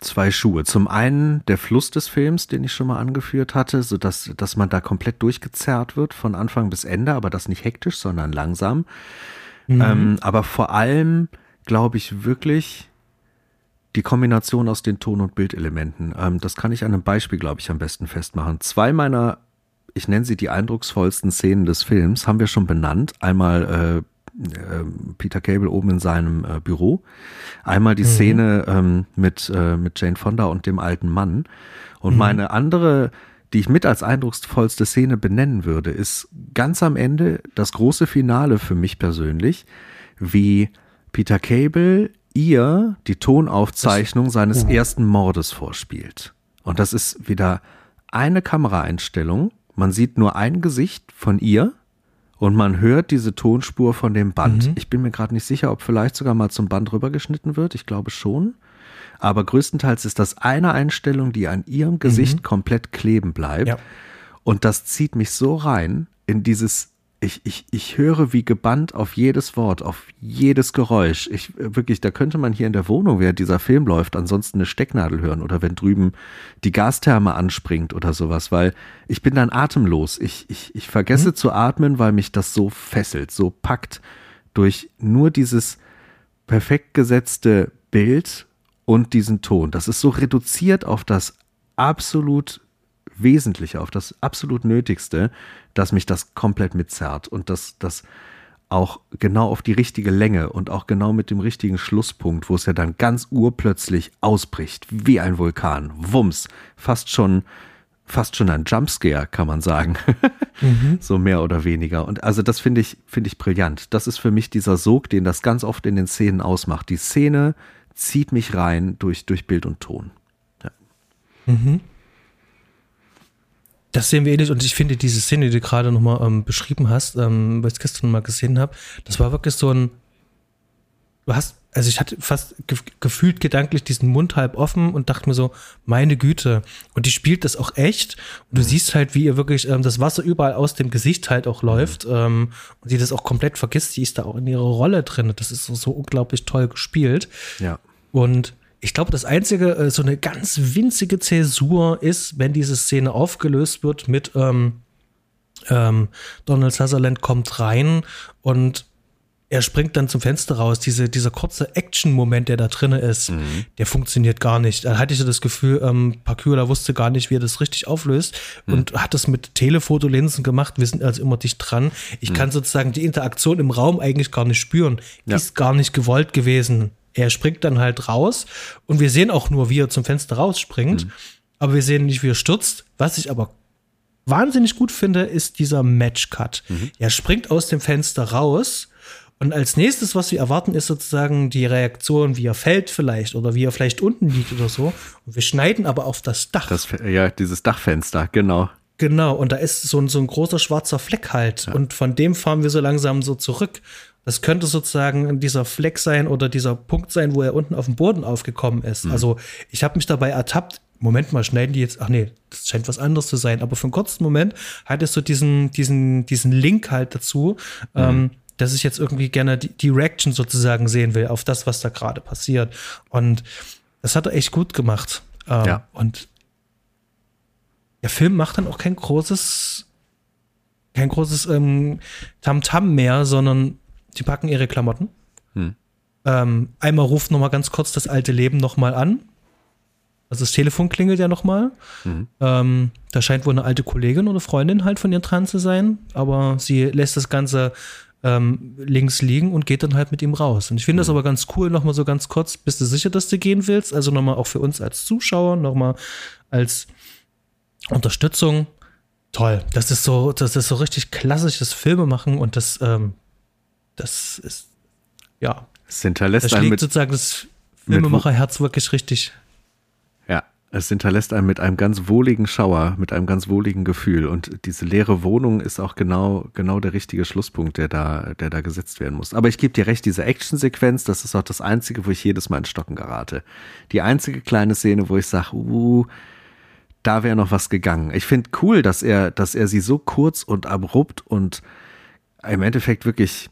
zwei Schuhe. Zum einen der Fluss des Films, den ich schon mal angeführt hatte, so dass, dass man da komplett durchgezerrt wird von Anfang bis Ende, aber das nicht hektisch, sondern langsam. Mhm. Ähm, aber vor allem glaube ich wirklich, die Kombination aus den Ton- und Bildelementen. Ähm, das kann ich an einem Beispiel, glaube ich, am besten festmachen. Zwei meiner, ich nenne sie die eindrucksvollsten Szenen des Films, haben wir schon benannt. Einmal äh, äh, Peter Cable oben in seinem äh, Büro. Einmal die mhm. Szene ähm, mit, äh, mit Jane Fonda und dem alten Mann. Und mhm. meine andere, die ich mit als eindrucksvollste Szene benennen würde, ist ganz am Ende das große Finale für mich persönlich, wie Peter Cable ihr die Tonaufzeichnung seines ersten Mordes vorspielt. Und das ist wieder eine Kameraeinstellung. Man sieht nur ein Gesicht von ihr und man hört diese Tonspur von dem Band. Mhm. Ich bin mir gerade nicht sicher, ob vielleicht sogar mal zum Band rübergeschnitten wird. Ich glaube schon. Aber größtenteils ist das eine Einstellung, die an ihrem Gesicht mhm. komplett kleben bleibt. Ja. Und das zieht mich so rein in dieses ich, ich, ich höre wie gebannt auf jedes Wort, auf jedes Geräusch. Ich wirklich, da könnte man hier in der Wohnung, während dieser Film läuft, ansonsten eine Stecknadel hören oder wenn drüben die Gastherme anspringt oder sowas, weil ich bin dann atemlos. Ich, ich, ich vergesse mhm. zu atmen, weil mich das so fesselt, so packt durch nur dieses perfekt gesetzte Bild und diesen Ton. Das ist so reduziert auf das absolut Wesentliche, auf das absolut Nötigste, dass mich das komplett mitzerrt und dass das auch genau auf die richtige Länge und auch genau mit dem richtigen Schlusspunkt, wo es ja dann ganz urplötzlich ausbricht, wie ein Vulkan. Wumms, fast schon, fast schon ein Jumpscare, kann man sagen. Mhm. so mehr oder weniger. Und also das finde ich, finde ich brillant. Das ist für mich dieser Sog, den das ganz oft in den Szenen ausmacht. Die Szene zieht mich rein durch, durch Bild und Ton. Ja. Mhm. Das sehen wir ähnlich und ich finde diese Szene, die du gerade nochmal ähm, beschrieben hast, ähm, weil ich es gestern mal gesehen habe, das war wirklich so ein, du hast, also ich hatte fast ge gefühlt gedanklich diesen Mund halb offen und dachte mir so, meine Güte. Und die spielt das auch echt. Und du mhm. siehst halt, wie ihr wirklich ähm, das Wasser überall aus dem Gesicht halt auch läuft. Mhm. Ähm, und sie das auch komplett vergisst. Die ist da auch in ihrer Rolle drin. Das ist so, so unglaublich toll gespielt. Ja. Und ich glaube, das einzige, äh, so eine ganz winzige Zäsur ist, wenn diese Szene aufgelöst wird mit ähm, ähm, Donald Sutherland kommt rein und er springt dann zum Fenster raus. Diese, dieser kurze Action-Moment, der da drin ist, mhm. der funktioniert gar nicht. Da hatte ich so das Gefühl, ähm, Parküla wusste gar nicht, wie er das richtig auflöst mhm. und hat das mit Telefotolinsen gemacht. Wir sind also immer dicht dran. Ich mhm. kann sozusagen die Interaktion im Raum eigentlich gar nicht spüren. Ja. ist gar nicht gewollt gewesen. Er springt dann halt raus und wir sehen auch nur, wie er zum Fenster rausspringt, mhm. aber wir sehen nicht, wie er stürzt. Was ich aber wahnsinnig gut finde, ist dieser Match-Cut. Mhm. Er springt aus dem Fenster raus und als nächstes, was wir erwarten, ist sozusagen die Reaktion, wie er fällt vielleicht oder wie er vielleicht unten liegt oder so. Und wir schneiden aber auf das Dach. Das, ja, dieses Dachfenster, genau. Genau, und da ist so ein, so ein großer schwarzer Fleck halt. Ja. Und von dem fahren wir so langsam so zurück. Das könnte sozusagen dieser Fleck sein oder dieser Punkt sein, wo er unten auf dem Boden aufgekommen ist. Mhm. Also ich habe mich dabei ertappt. Moment mal, schneiden die jetzt? Ach nee, das scheint was anderes zu sein. Aber für einen kurzen Moment hattest du diesen, diesen, diesen Link halt dazu, mhm. ähm, dass ich jetzt irgendwie gerne die, die Reaction sozusagen sehen will auf das, was da gerade passiert. Und das hat er echt gut gemacht. Ähm, ja. Und der Film macht dann auch kein großes, kein großes ähm, Tamtam -Tam mehr, sondern die packen ihre Klamotten. Hm. Ähm, einmal ruft noch mal ganz kurz das alte Leben noch mal an. Also das Telefon klingelt ja noch mal. Mhm. Ähm, da scheint wohl eine alte Kollegin oder Freundin halt von ihr dran zu sein, aber sie lässt das Ganze ähm, links liegen und geht dann halt mit ihm raus. Und ich finde mhm. das aber ganz cool, noch mal so ganz kurz, bist du sicher, dass du gehen willst? Also noch mal auch für uns als Zuschauer, noch mal als Unterstützung. Toll. Das ist so, das ist so richtig klassisches Filmemachen und das ähm, das ist, ja. Es hinterlässt das schlägt sozusagen das Filmemacherherz wirklich richtig. Ja, es hinterlässt einen mit einem ganz wohligen Schauer, mit einem ganz wohligen Gefühl. Und diese leere Wohnung ist auch genau, genau der richtige Schlusspunkt, der da, der da gesetzt werden muss. Aber ich gebe dir recht, diese Actionsequenz, das ist auch das Einzige, wo ich jedes Mal in Stocken gerate. Die einzige kleine Szene, wo ich sage, uh, da wäre noch was gegangen. Ich finde cool, dass er, dass er sie so kurz und abrupt und im Endeffekt wirklich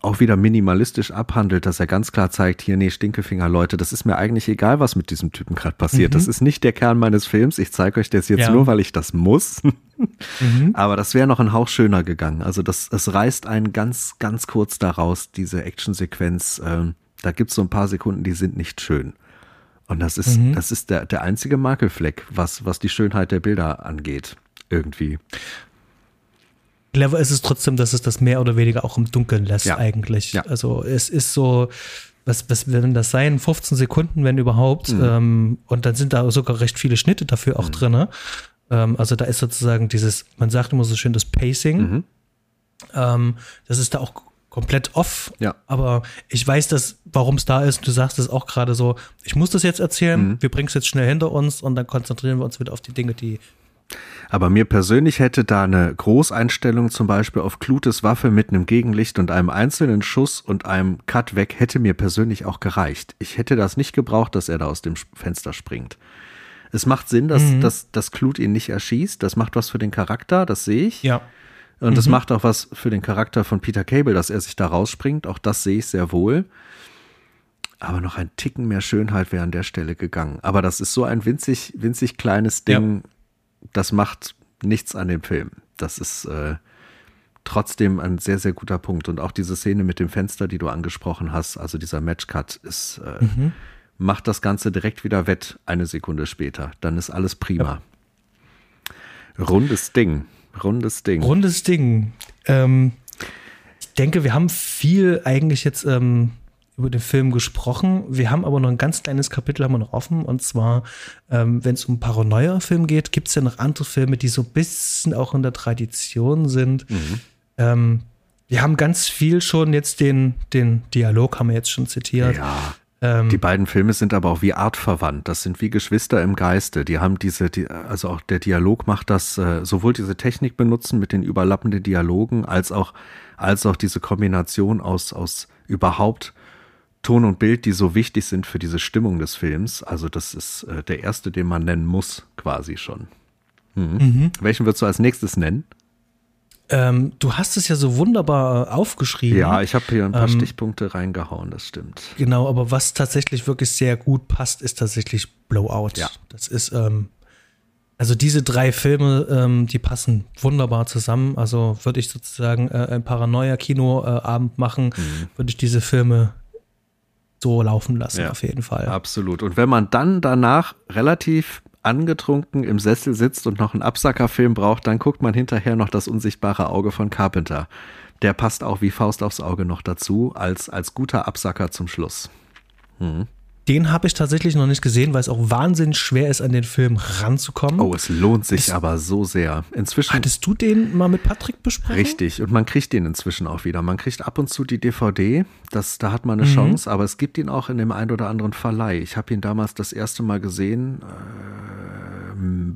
auch wieder minimalistisch abhandelt, dass er ganz klar zeigt, hier, nee, Stinkefinger, Leute, das ist mir eigentlich egal, was mit diesem Typen gerade passiert. Mhm. Das ist nicht der Kern meines Films. Ich zeige euch das jetzt ja. nur, weil ich das muss. mhm. Aber das wäre noch ein Hauch schöner gegangen. Also das, es reißt einen ganz, ganz kurz daraus, diese Actionsequenz. Ähm, da gibt es so ein paar Sekunden, die sind nicht schön. Und das ist, mhm. das ist der, der einzige Makelfleck, was, was die Schönheit der Bilder angeht. Irgendwie. Clever ist es trotzdem, dass es das mehr oder weniger auch im Dunkeln lässt, ja. eigentlich. Ja. Also es ist so, was, was werden das sein? 15 Sekunden, wenn überhaupt. Mhm. Ähm, und dann sind da sogar recht viele Schnitte dafür auch mhm. drin. Ähm, also da ist sozusagen dieses, man sagt immer so schön, das Pacing. Mhm. Ähm, das ist da auch komplett off. Ja. Aber ich weiß, dass, warum es da ist. Du sagst es auch gerade so, ich muss das jetzt erzählen, mhm. wir bringen es jetzt schnell hinter uns und dann konzentrieren wir uns wieder auf die Dinge, die aber mir persönlich hätte da eine Großeinstellung zum Beispiel auf Klutes Waffe mit einem Gegenlicht und einem einzelnen Schuss und einem Cut weg hätte mir persönlich auch gereicht. Ich hätte das nicht gebraucht, dass er da aus dem Fenster springt. Es macht Sinn, dass, mhm. dass, dass Klut ihn nicht erschießt. Das macht was für den Charakter, das sehe ich. Ja. Und mhm. das macht auch was für den Charakter von Peter Cable, dass er sich da rausspringt. Auch das sehe ich sehr wohl. Aber noch ein Ticken mehr Schönheit wäre an der Stelle gegangen. Aber das ist so ein winzig, winzig kleines Ding. Ja. Das macht nichts an dem Film. Das ist äh, trotzdem ein sehr, sehr guter Punkt. Und auch diese Szene mit dem Fenster, die du angesprochen hast, also dieser Matchcut, ist, äh, mhm. macht das Ganze direkt wieder wett, eine Sekunde später. Dann ist alles prima. Ja. Rundes Ding. Rundes Ding. Rundes Ding. Ähm, ich denke, wir haben viel eigentlich jetzt ähm, über den Film gesprochen. Wir haben aber noch ein ganz kleines Kapitel haben wir noch offen. Und zwar, ähm, wenn es um Paranoia-Film geht, gibt es ja noch andere Filme, die so ein bisschen auch in der Tradition sind. Mhm. Ähm, wir haben ganz viel schon jetzt den, den Dialog, haben wir jetzt schon zitiert. Ja. Ähm, die beiden Filme sind aber auch wie artverwandt. Das sind wie Geschwister im Geiste. Die haben diese, die, also auch der Dialog macht das, äh, sowohl diese Technik benutzen mit den überlappenden Dialogen, als auch, als auch diese Kombination aus, aus überhaupt Ton und Bild, die so wichtig sind für diese Stimmung des Films. Also das ist äh, der erste, den man nennen muss, quasi schon. Mhm. Mhm. Welchen würdest du als nächstes nennen? Ähm, du hast es ja so wunderbar aufgeschrieben. Ja, ich habe hier ein paar ähm, Stichpunkte reingehauen, das stimmt. Genau, aber was tatsächlich wirklich sehr gut passt, ist tatsächlich Blowout. Ja. Das ist, ähm, also diese drei Filme, ähm, die passen wunderbar zusammen. Also würde ich sozusagen äh, ein Paranoia-Kinoabend äh, machen, mhm. würde ich diese Filme so laufen lassen, ja, auf jeden Fall. Absolut. Und wenn man dann danach relativ angetrunken im Sessel sitzt und noch einen Absackerfilm braucht, dann guckt man hinterher noch das unsichtbare Auge von Carpenter. Der passt auch wie Faust aufs Auge noch dazu, als, als guter Absacker zum Schluss. Hm. Den habe ich tatsächlich noch nicht gesehen, weil es auch wahnsinnig schwer ist, an den Film ranzukommen. Oh, es lohnt sich es, aber so sehr. Inzwischen. Hattest du den mal mit Patrick besprochen? Richtig. Und man kriegt den inzwischen auch wieder. Man kriegt ab und zu die DVD. Das, da hat man eine mhm. Chance, aber es gibt ihn auch in dem ein oder anderen Verleih. Ich habe ihn damals das erste Mal gesehen. Äh,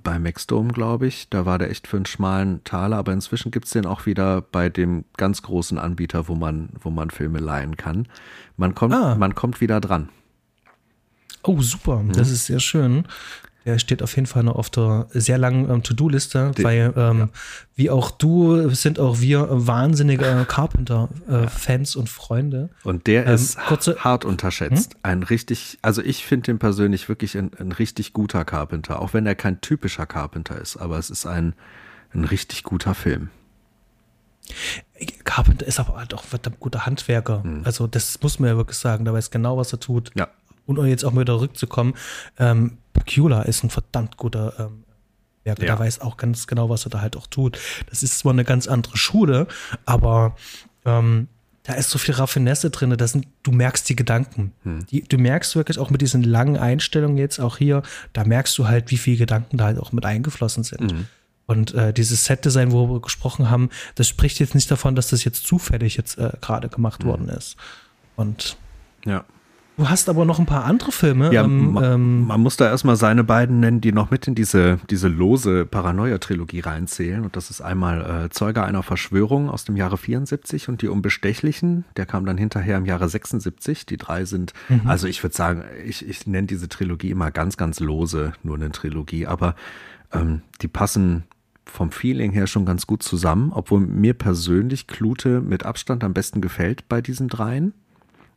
bei Maxdome, glaube ich. Da war der echt für einen schmalen Taler, aber inzwischen gibt es den auch wieder bei dem ganz großen Anbieter, wo man, wo man Filme leihen kann. Man kommt, ah. man kommt wieder dran. Oh, super. Mhm. Das ist sehr schön. Der steht auf jeden Fall noch auf der sehr langen ähm, To-Do-Liste, weil ähm, ja. wie auch du sind auch wir wahnsinnige Carpenter-Fans äh, und Freunde. Und der ähm, ist kurze, hart unterschätzt. Hm? Ein richtig, also ich finde den persönlich wirklich ein, ein, richtig guter Carpenter, auch wenn er kein typischer Carpenter ist, aber es ist ein, ein richtig guter Film. Carpenter ist aber halt auch ein verdammt guter Handwerker. Mhm. Also das muss man ja wirklich sagen. Der weiß genau, was er tut. Ja und um jetzt auch mal wieder zurückzukommen, ähm, Pacula ist ein verdammt guter ähm, Werk. Ja. Der weiß auch ganz genau, was er da halt auch tut. Das ist zwar eine ganz andere Schule, aber ähm, da ist so viel Raffinesse drin, da sind, du merkst die Gedanken. Hm. Die, du merkst wirklich auch mit diesen langen Einstellungen jetzt auch hier, da merkst du halt, wie viele Gedanken da halt auch mit eingeflossen sind. Mhm. Und äh, dieses Set-Design, wo wir gesprochen haben, das spricht jetzt nicht davon, dass das jetzt zufällig jetzt äh, gerade gemacht mhm. worden ist. Und ja. Du hast aber noch ein paar andere Filme. Ja, ähm, man, ähm, man muss da erstmal seine beiden nennen, die noch mit in diese, diese lose Paranoia-Trilogie reinzählen. Und das ist einmal äh, Zeuge einer Verschwörung aus dem Jahre 74 und die Unbestechlichen. Der kam dann hinterher im Jahre 76. Die drei sind, mhm. also ich würde sagen, ich, ich nenne diese Trilogie immer ganz, ganz lose, nur eine Trilogie. Aber ähm, die passen vom Feeling her schon ganz gut zusammen, obwohl mir persönlich Klute mit Abstand am besten gefällt bei diesen dreien.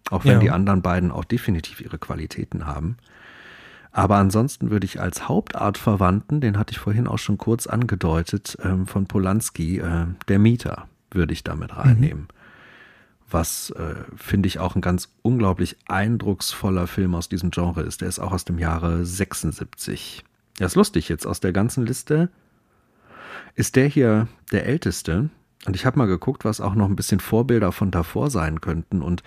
Auch wenn ja. die anderen beiden auch definitiv ihre Qualitäten haben. Aber ansonsten würde ich als Hauptartverwandten, den hatte ich vorhin auch schon kurz angedeutet, ähm, von Polanski, äh, der Mieter, würde ich damit reinnehmen. Mhm. Was, äh, finde ich, auch ein ganz unglaublich eindrucksvoller Film aus diesem Genre ist. Der ist auch aus dem Jahre 76. Ja, ist lustig jetzt. Aus der ganzen Liste ist der hier der älteste. Und ich habe mal geguckt, was auch noch ein bisschen Vorbilder von davor sein könnten. Und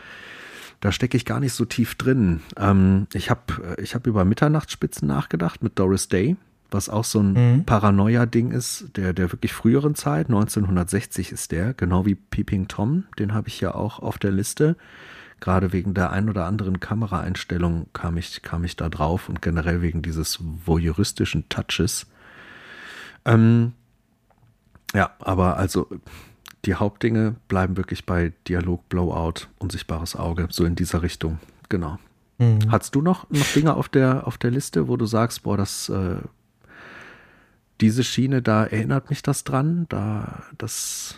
da stecke ich gar nicht so tief drin. Ähm, ich habe ich hab über Mitternachtsspitzen nachgedacht mit Doris Day, was auch so ein mhm. Paranoia-Ding ist, der, der wirklich früheren Zeit. 1960 ist der, genau wie Peeping Tom, den habe ich ja auch auf der Liste. Gerade wegen der ein oder anderen Kameraeinstellung kam ich, kam ich da drauf und generell wegen dieses voyeuristischen Touches. Ähm, ja, aber also die Hauptdinge bleiben wirklich bei Dialog, Blowout, unsichtbares Auge, so in dieser Richtung. Genau. Mhm. Hast du noch, noch Dinge auf der, auf der Liste, wo du sagst, boah, das, äh, diese Schiene, da erinnert mich das dran. Da, das,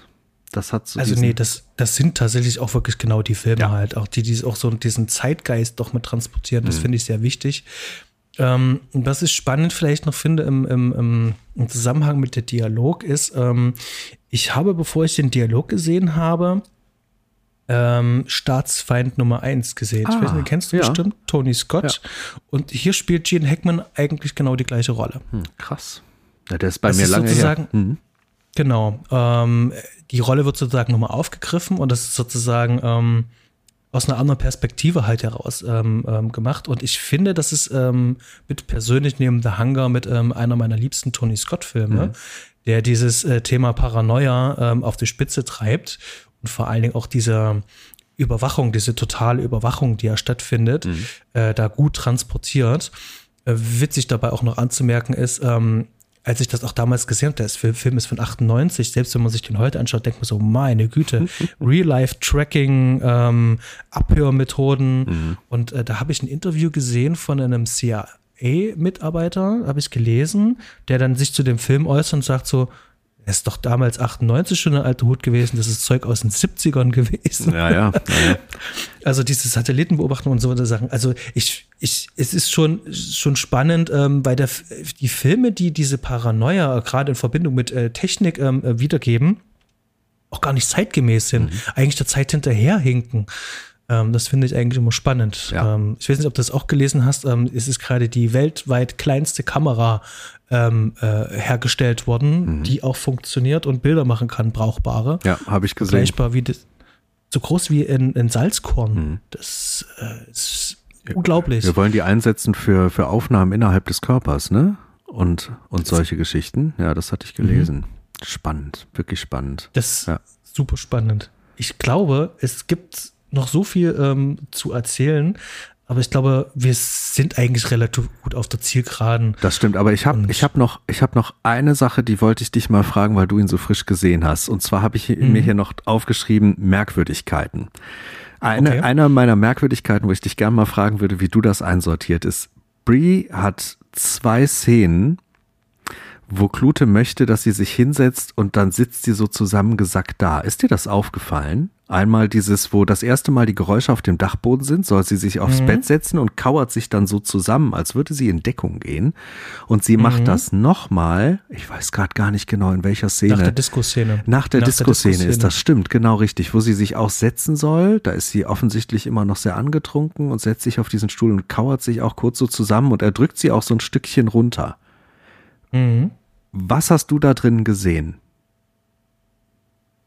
das hat so. Also nee, das, das sind tatsächlich auch wirklich genau die Filme ja. halt, auch die, die auch so diesen Zeitgeist doch mit transportieren. Das mhm. finde ich sehr wichtig. Ähm, was ich spannend vielleicht noch finde im, im, im Zusammenhang mit dem Dialog ist, ähm, ich habe, bevor ich den Dialog gesehen habe, ähm, Staatsfeind Nummer 1 gesehen. Ah, ich weiß nicht, ah, kennst du ja. bestimmt Tony Scott. Ja. Und hier spielt Gene Hackman eigentlich genau die gleiche Rolle. Hm, krass. Ja, der ist bei das mir ist lange her. Mhm. Genau. Ähm, die Rolle wird sozusagen nochmal aufgegriffen und das ist sozusagen ähm, aus einer anderen Perspektive halt heraus ähm, ähm, gemacht. Und ich finde, das ist ähm, mit persönlich neben The Hunger mit einer meiner liebsten Tony Scott-Filme, mhm. Der dieses äh, Thema Paranoia ähm, auf die Spitze treibt und vor allen Dingen auch diese Überwachung, diese totale Überwachung, die ja stattfindet, mhm. äh, da gut transportiert. Äh, witzig dabei auch noch anzumerken ist, ähm, als ich das auch damals gesehen habe, der Film ist von 98, selbst wenn man sich den heute anschaut, denkt man so, meine Güte, Real-Life-Tracking, ähm, Abhörmethoden. Mhm. Und äh, da habe ich ein Interview gesehen von einem CIA-Mitarbeiter, habe ich gelesen, der dann sich zu dem Film äußert und sagt so, er ist doch damals 98 schon ein alter Hut gewesen, das ist Zeug aus den 70ern gewesen. Ja, ja. ja, Also diese Satellitenbeobachtung und so weiter Sachen. Also ich, ich, es ist schon, schon spannend, ähm, weil der, die Filme, die diese Paranoia gerade in Verbindung mit äh, Technik ähm, äh, wiedergeben, auch gar nicht zeitgemäß sind, mhm. eigentlich der Zeit hinterherhinken. Ähm, das finde ich eigentlich immer spannend. Ja. Ähm, ich weiß nicht, ob du das auch gelesen hast. Ähm, es ist gerade die weltweit kleinste Kamera ähm, äh, hergestellt worden, mhm. die auch funktioniert und Bilder machen kann, brauchbare. Ja, habe ich gesehen. Vergleichbar wie das, so groß wie in, in Salzkorn. Mhm. Das äh, ist unglaublich. Wir wollen die einsetzen für, für Aufnahmen innerhalb des Körpers, ne? Und, und solche Geschichten. Ja, das hatte ich gelesen. Mhm. Spannend, wirklich spannend. Das ist ja. super spannend. Ich glaube, es gibt noch so viel ähm, zu erzählen, aber ich glaube, wir sind eigentlich relativ gut auf der Zielgeraden. Das stimmt, aber ich habe ich hab noch, hab noch eine Sache, die wollte ich dich mal fragen, weil du ihn so frisch gesehen hast. Und zwar habe ich mhm. mir hier noch aufgeschrieben, Merkwürdigkeiten. Eine, okay. Einer meiner Merkwürdigkeiten, wo ich dich gerne mal fragen würde, wie du das einsortiert ist. Brie hat zwei Szenen, wo Klute möchte, dass sie sich hinsetzt und dann sitzt sie so zusammengesackt da. Ist dir das aufgefallen? Einmal dieses, wo das erste Mal die Geräusche auf dem Dachboden sind, soll sie sich aufs mhm. Bett setzen und kauert sich dann so zusammen, als würde sie in Deckung gehen. Und sie mhm. macht das nochmal, ich weiß gerade gar nicht genau in welcher Szene. Nach der Disco-Szene. Nach der Disco-Szene ist das, stimmt, genau richtig, wo sie sich auch setzen soll. Da ist sie offensichtlich immer noch sehr angetrunken und setzt sich auf diesen Stuhl und kauert sich auch kurz so zusammen und er drückt sie auch so ein Stückchen runter. Mhm. Was hast du da drin gesehen?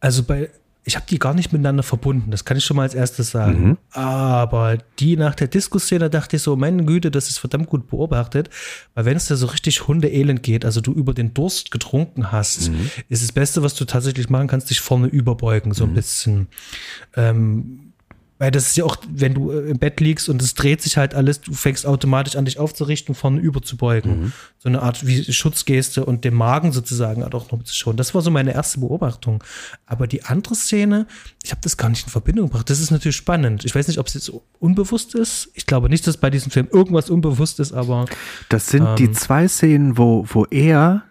Also bei ich habe die gar nicht miteinander verbunden, das kann ich schon mal als erstes sagen. Mhm. Aber die nach der Diskussion, dachte ich so, meine Güte, das ist verdammt gut beobachtet, weil wenn es da so richtig hundeelend geht, also du über den Durst getrunken hast, mhm. ist das Beste, was du tatsächlich machen kannst, dich vorne überbeugen, so ein mhm. bisschen. Ähm, weil das ist ja auch, wenn du äh, im Bett liegst und es dreht sich halt alles, du fängst automatisch an, dich aufzurichten, vorne überzubeugen. Mhm. So eine Art wie Schutzgeste und dem Magen sozusagen halt auch noch zu schauen. Das war so meine erste Beobachtung. Aber die andere Szene, ich habe das gar nicht in Verbindung gebracht. Das ist natürlich spannend. Ich weiß nicht, ob es jetzt unbewusst ist. Ich glaube nicht, dass bei diesem Film irgendwas unbewusst ist, aber. Das sind ähm, die zwei Szenen, wo, wo er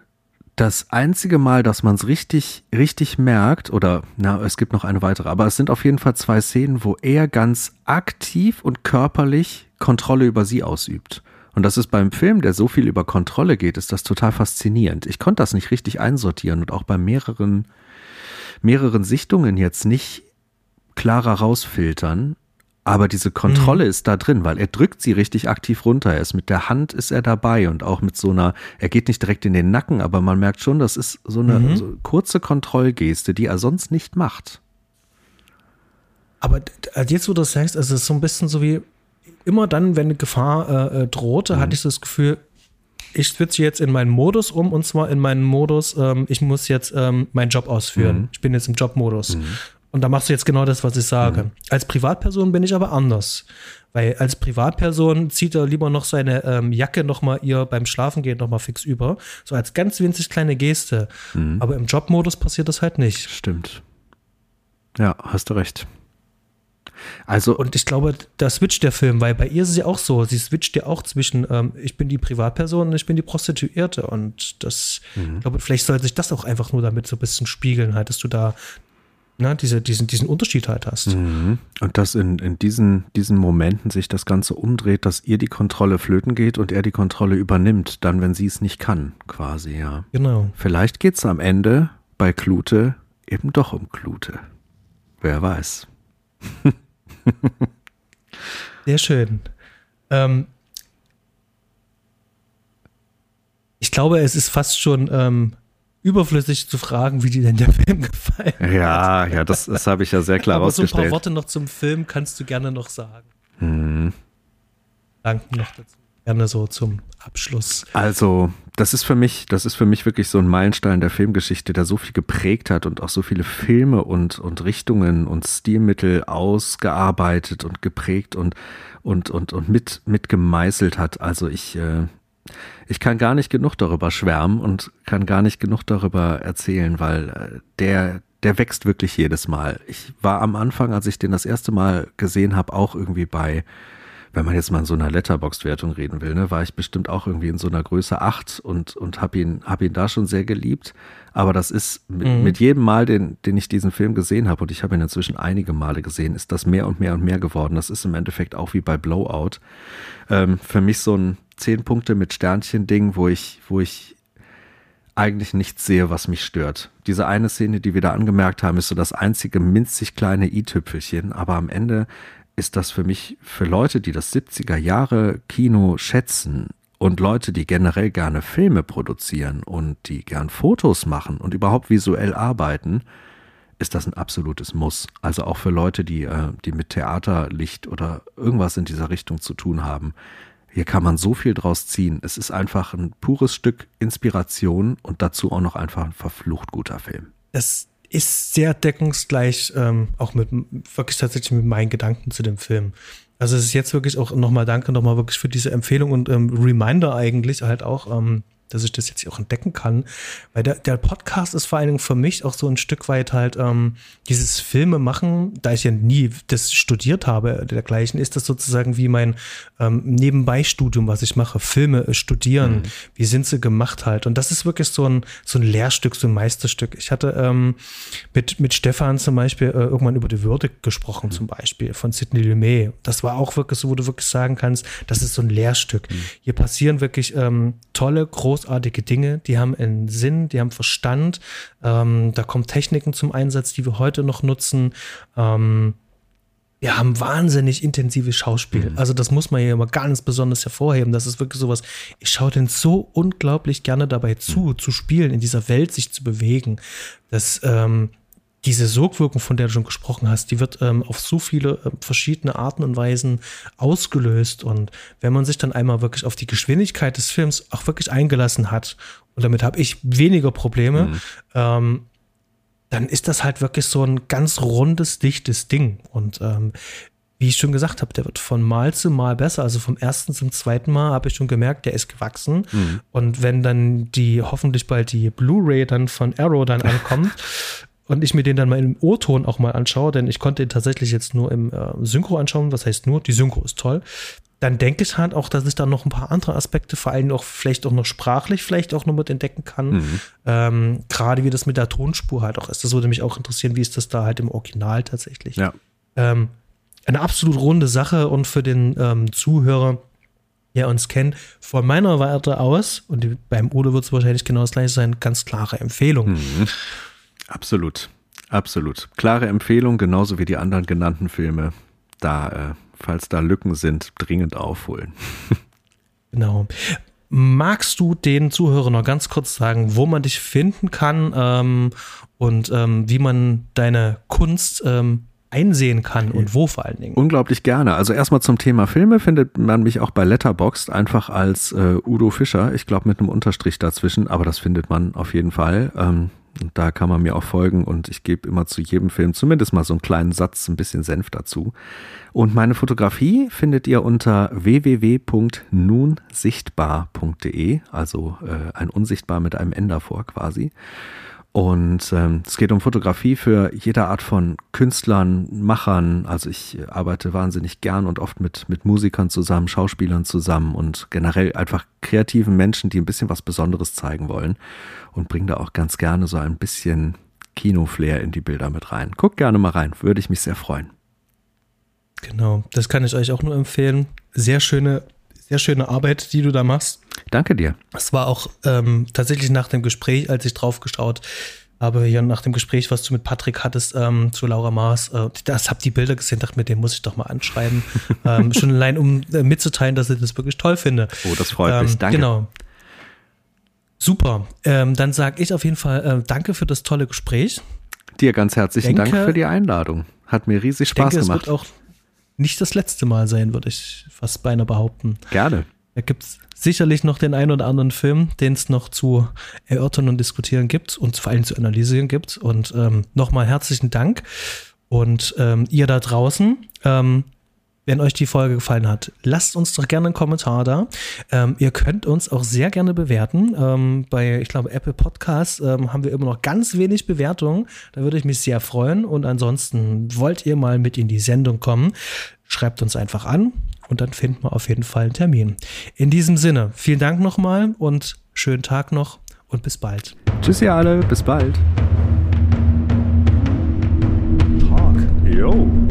das einzige Mal, dass man es richtig, richtig merkt, oder na, es gibt noch eine weitere, aber es sind auf jeden Fall zwei Szenen, wo er ganz aktiv und körperlich Kontrolle über sie ausübt. Und das ist beim Film, der so viel über Kontrolle geht, ist das total faszinierend. Ich konnte das nicht richtig einsortieren und auch bei mehreren, mehreren Sichtungen jetzt nicht klarer rausfiltern. Aber diese Kontrolle mhm. ist da drin, weil er drückt sie richtig aktiv runter. Er ist mit der Hand ist er dabei und auch mit so einer, er geht nicht direkt in den Nacken, aber man merkt schon, das ist so eine mhm. so kurze Kontrollgeste, die er sonst nicht macht. Aber jetzt, wo du das sagst, also es ist so ein bisschen so wie immer dann, wenn eine Gefahr äh, äh drohte, mhm. hatte ich das Gefühl, ich switche jetzt in meinen Modus um und zwar in meinen Modus, ähm, ich muss jetzt ähm, meinen Job ausführen. Mhm. Ich bin jetzt im Jobmodus. Und da machst du jetzt genau das, was ich sage. Mhm. Als Privatperson bin ich aber anders. Weil als Privatperson zieht er lieber noch seine ähm, Jacke noch mal ihr beim Schlafen gehen noch mal fix über. So als ganz winzig kleine Geste. Mhm. Aber im Jobmodus passiert das halt nicht. Stimmt. Ja, hast du recht. Also und ich glaube, da switcht der Film, weil bei ihr ist es ja auch so, sie switcht ja auch zwischen ähm, ich bin die Privatperson und ich bin die Prostituierte und das, mhm. ich glaube, vielleicht soll sich das auch einfach nur damit so ein bisschen spiegeln, halt, dass du da ne, diese, diesen, diesen Unterschied halt hast. Mhm. Und dass in, in diesen, diesen Momenten sich das Ganze umdreht, dass ihr die Kontrolle flöten geht und er die Kontrolle übernimmt, dann, wenn sie es nicht kann, quasi, ja. Genau. Vielleicht geht es am Ende bei Klute eben doch um Klute. Wer weiß. Sehr schön. Ähm, ich glaube, es ist fast schon ähm, überflüssig zu fragen, wie dir denn der Film gefallen hat. Ja, ja, das, das habe ich ja sehr klar Aber rausgestellt. So ein paar Worte noch zum Film kannst du gerne noch sagen. Hm. Danken noch dazu. Gerne so zum Abschluss. Also, das ist für mich, das ist für mich wirklich so ein Meilenstein der Filmgeschichte, der so viel geprägt hat und auch so viele Filme und, und Richtungen und Stilmittel ausgearbeitet und geprägt und, und, und, und mit, mit gemeißelt hat. Also ich, äh, ich kann gar nicht genug darüber schwärmen und kann gar nicht genug darüber erzählen, weil äh, der, der wächst wirklich jedes Mal. Ich war am Anfang, als ich den das erste Mal gesehen habe, auch irgendwie bei, wenn man jetzt mal in so einer Letterboxd-Wertung reden will, ne, war ich bestimmt auch irgendwie in so einer Größe 8 und, und habe ihn, hab ihn da schon sehr geliebt. Aber das ist mit, mhm. mit jedem Mal, den, den ich diesen Film gesehen habe, und ich habe ihn inzwischen einige Male gesehen, ist das mehr und mehr und mehr geworden. Das ist im Endeffekt auch wie bei Blowout. Ähm, für mich so ein zehn Punkte mit Sternchen-Ding, wo ich, wo ich eigentlich nichts sehe, was mich stört. Diese eine Szene, die wir da angemerkt haben, ist so das einzige minzig kleine i-Tüpfelchen, aber am Ende ist das für mich, für Leute, die das 70er Jahre Kino schätzen und Leute, die generell gerne Filme produzieren und die gern Fotos machen und überhaupt visuell arbeiten, ist das ein absolutes Muss. Also auch für Leute, die, äh, die mit Theaterlicht oder irgendwas in dieser Richtung zu tun haben. Hier kann man so viel draus ziehen. Es ist einfach ein pures Stück Inspiration und dazu auch noch einfach ein verflucht guter Film. Es ist sehr deckungsgleich, ähm, auch mit wirklich tatsächlich mit meinen Gedanken zu dem Film. Also es ist jetzt wirklich auch nochmal danke nochmal wirklich für diese Empfehlung und ähm, Reminder eigentlich halt auch. Ähm, dass ich das jetzt hier auch entdecken kann. Weil der, der Podcast ist vor allen Dingen für mich auch so ein Stück weit halt ähm, dieses Filme machen, da ich ja nie das studiert habe, dergleichen, ist das sozusagen wie mein ähm, Nebenbeistudium, was ich mache. Filme äh, studieren, mhm. wie sind sie gemacht halt. Und das ist wirklich so ein, so ein Lehrstück, so ein Meisterstück. Ich hatte ähm, mit, mit Stefan zum Beispiel äh, irgendwann über die Würde gesprochen, mhm. zum Beispiel, von Sidney Lumet. Das war auch wirklich so, wo du wirklich sagen kannst, das ist so ein Lehrstück. Mhm. Hier passieren wirklich ähm, tolle, große großartige Dinge, die haben einen Sinn, die haben Verstand. Ähm, da kommen Techniken zum Einsatz, die wir heute noch nutzen. Ähm, wir haben wahnsinnig intensives Schauspiel. Mhm. Also das muss man hier immer ganz besonders hervorheben. Das ist wirklich sowas, ich schaue den so unglaublich gerne dabei zu, mhm. zu spielen, in dieser Welt sich zu bewegen. Das ähm, diese Sogwirkung, von der du schon gesprochen hast, die wird ähm, auf so viele äh, verschiedene Arten und Weisen ausgelöst. Und wenn man sich dann einmal wirklich auf die Geschwindigkeit des Films auch wirklich eingelassen hat, und damit habe ich weniger Probleme, mhm. ähm, dann ist das halt wirklich so ein ganz rundes, dichtes Ding. Und ähm, wie ich schon gesagt habe, der wird von Mal zu Mal besser. Also vom ersten zum zweiten Mal habe ich schon gemerkt, der ist gewachsen. Mhm. Und wenn dann die hoffentlich bald die Blu-ray dann von Arrow dann ankommt, und ich mir den dann mal im O-Ton auch mal anschaue, denn ich konnte ihn tatsächlich jetzt nur im äh, Synchro anschauen, was heißt nur, die Synchro ist toll, dann denke ich halt auch, dass ich da noch ein paar andere Aspekte, vor allem auch vielleicht auch noch sprachlich, vielleicht auch noch mit entdecken kann. Mhm. Ähm, Gerade wie das mit der Tonspur halt auch ist. Das würde mich auch interessieren, wie ist das da halt im Original tatsächlich. Ja. Ähm, eine absolut runde Sache und für den ähm, Zuhörer, der uns kennt, von meiner Warte aus, und beim Udo wird es wahrscheinlich genau das gleiche sein, ganz klare Empfehlung. Mhm. Absolut, absolut. Klare Empfehlung, genauso wie die anderen genannten Filme. Da, äh, falls da Lücken sind, dringend aufholen. genau. Magst du den Zuhörern noch ganz kurz sagen, wo man dich finden kann ähm, und ähm, wie man deine Kunst ähm, einsehen kann und wo vor allen Dingen. Unglaublich gerne. Also erstmal zum Thema Filme findet man mich auch bei Letterboxd einfach als äh, Udo Fischer. Ich glaube mit einem Unterstrich dazwischen, aber das findet man auf jeden Fall. Und da kann man mir auch folgen und ich gebe immer zu jedem Film zumindest mal so einen kleinen Satz, ein bisschen Senf dazu. Und meine Fotografie findet ihr unter www.nunsichtbar.de, also äh, ein Unsichtbar mit einem N davor quasi. Und ähm, es geht um Fotografie für jede Art von Künstlern, Machern. Also ich arbeite wahnsinnig gern und oft mit, mit Musikern zusammen, Schauspielern zusammen und generell einfach kreativen Menschen, die ein bisschen was Besonderes zeigen wollen. Und bringe da auch ganz gerne so ein bisschen Kinoflair in die Bilder mit rein. Guckt gerne mal rein, würde ich mich sehr freuen. Genau, das kann ich euch auch nur empfehlen. Sehr schöne, sehr schöne Arbeit, die du da machst. Danke dir. Es war auch ähm, tatsächlich nach dem Gespräch, als ich drauf geschaut habe, ja, nach dem Gespräch, was du mit Patrick hattest, ähm, zu Laura Maas, äh, das hab die Bilder gesehen, dachte, mit dem muss ich doch mal anschreiben. ähm, schon allein, um äh, mitzuteilen, dass ich das wirklich toll finde. Oh, das freut mich. Ähm, Danke. Genau. Super. Ähm, dann sage ich auf jeden Fall äh, danke für das tolle Gespräch. Dir ganz herzlichen Denke- Dank für die Einladung. Hat mir riesig denke, Spaß es gemacht. Nicht das letzte Mal sein, würde ich fast beinahe behaupten. Gerne. Da gibt es sicherlich noch den einen oder anderen Film, den es noch zu erörtern und diskutieren gibt und vor allem zu analysieren gibt. Und ähm, nochmal herzlichen Dank. Und ähm, ihr da draußen, ähm, wenn euch die Folge gefallen hat, lasst uns doch gerne einen Kommentar da. Ähm, ihr könnt uns auch sehr gerne bewerten. Ähm, bei, ich glaube, Apple Podcasts ähm, haben wir immer noch ganz wenig Bewertungen. Da würde ich mich sehr freuen. Und ansonsten wollt ihr mal mit in die Sendung kommen, schreibt uns einfach an und dann finden wir auf jeden Fall einen Termin. In diesem Sinne, vielen Dank nochmal und schönen Tag noch und bis bald. Tschüss ihr alle, bis bald. Talk. Yo.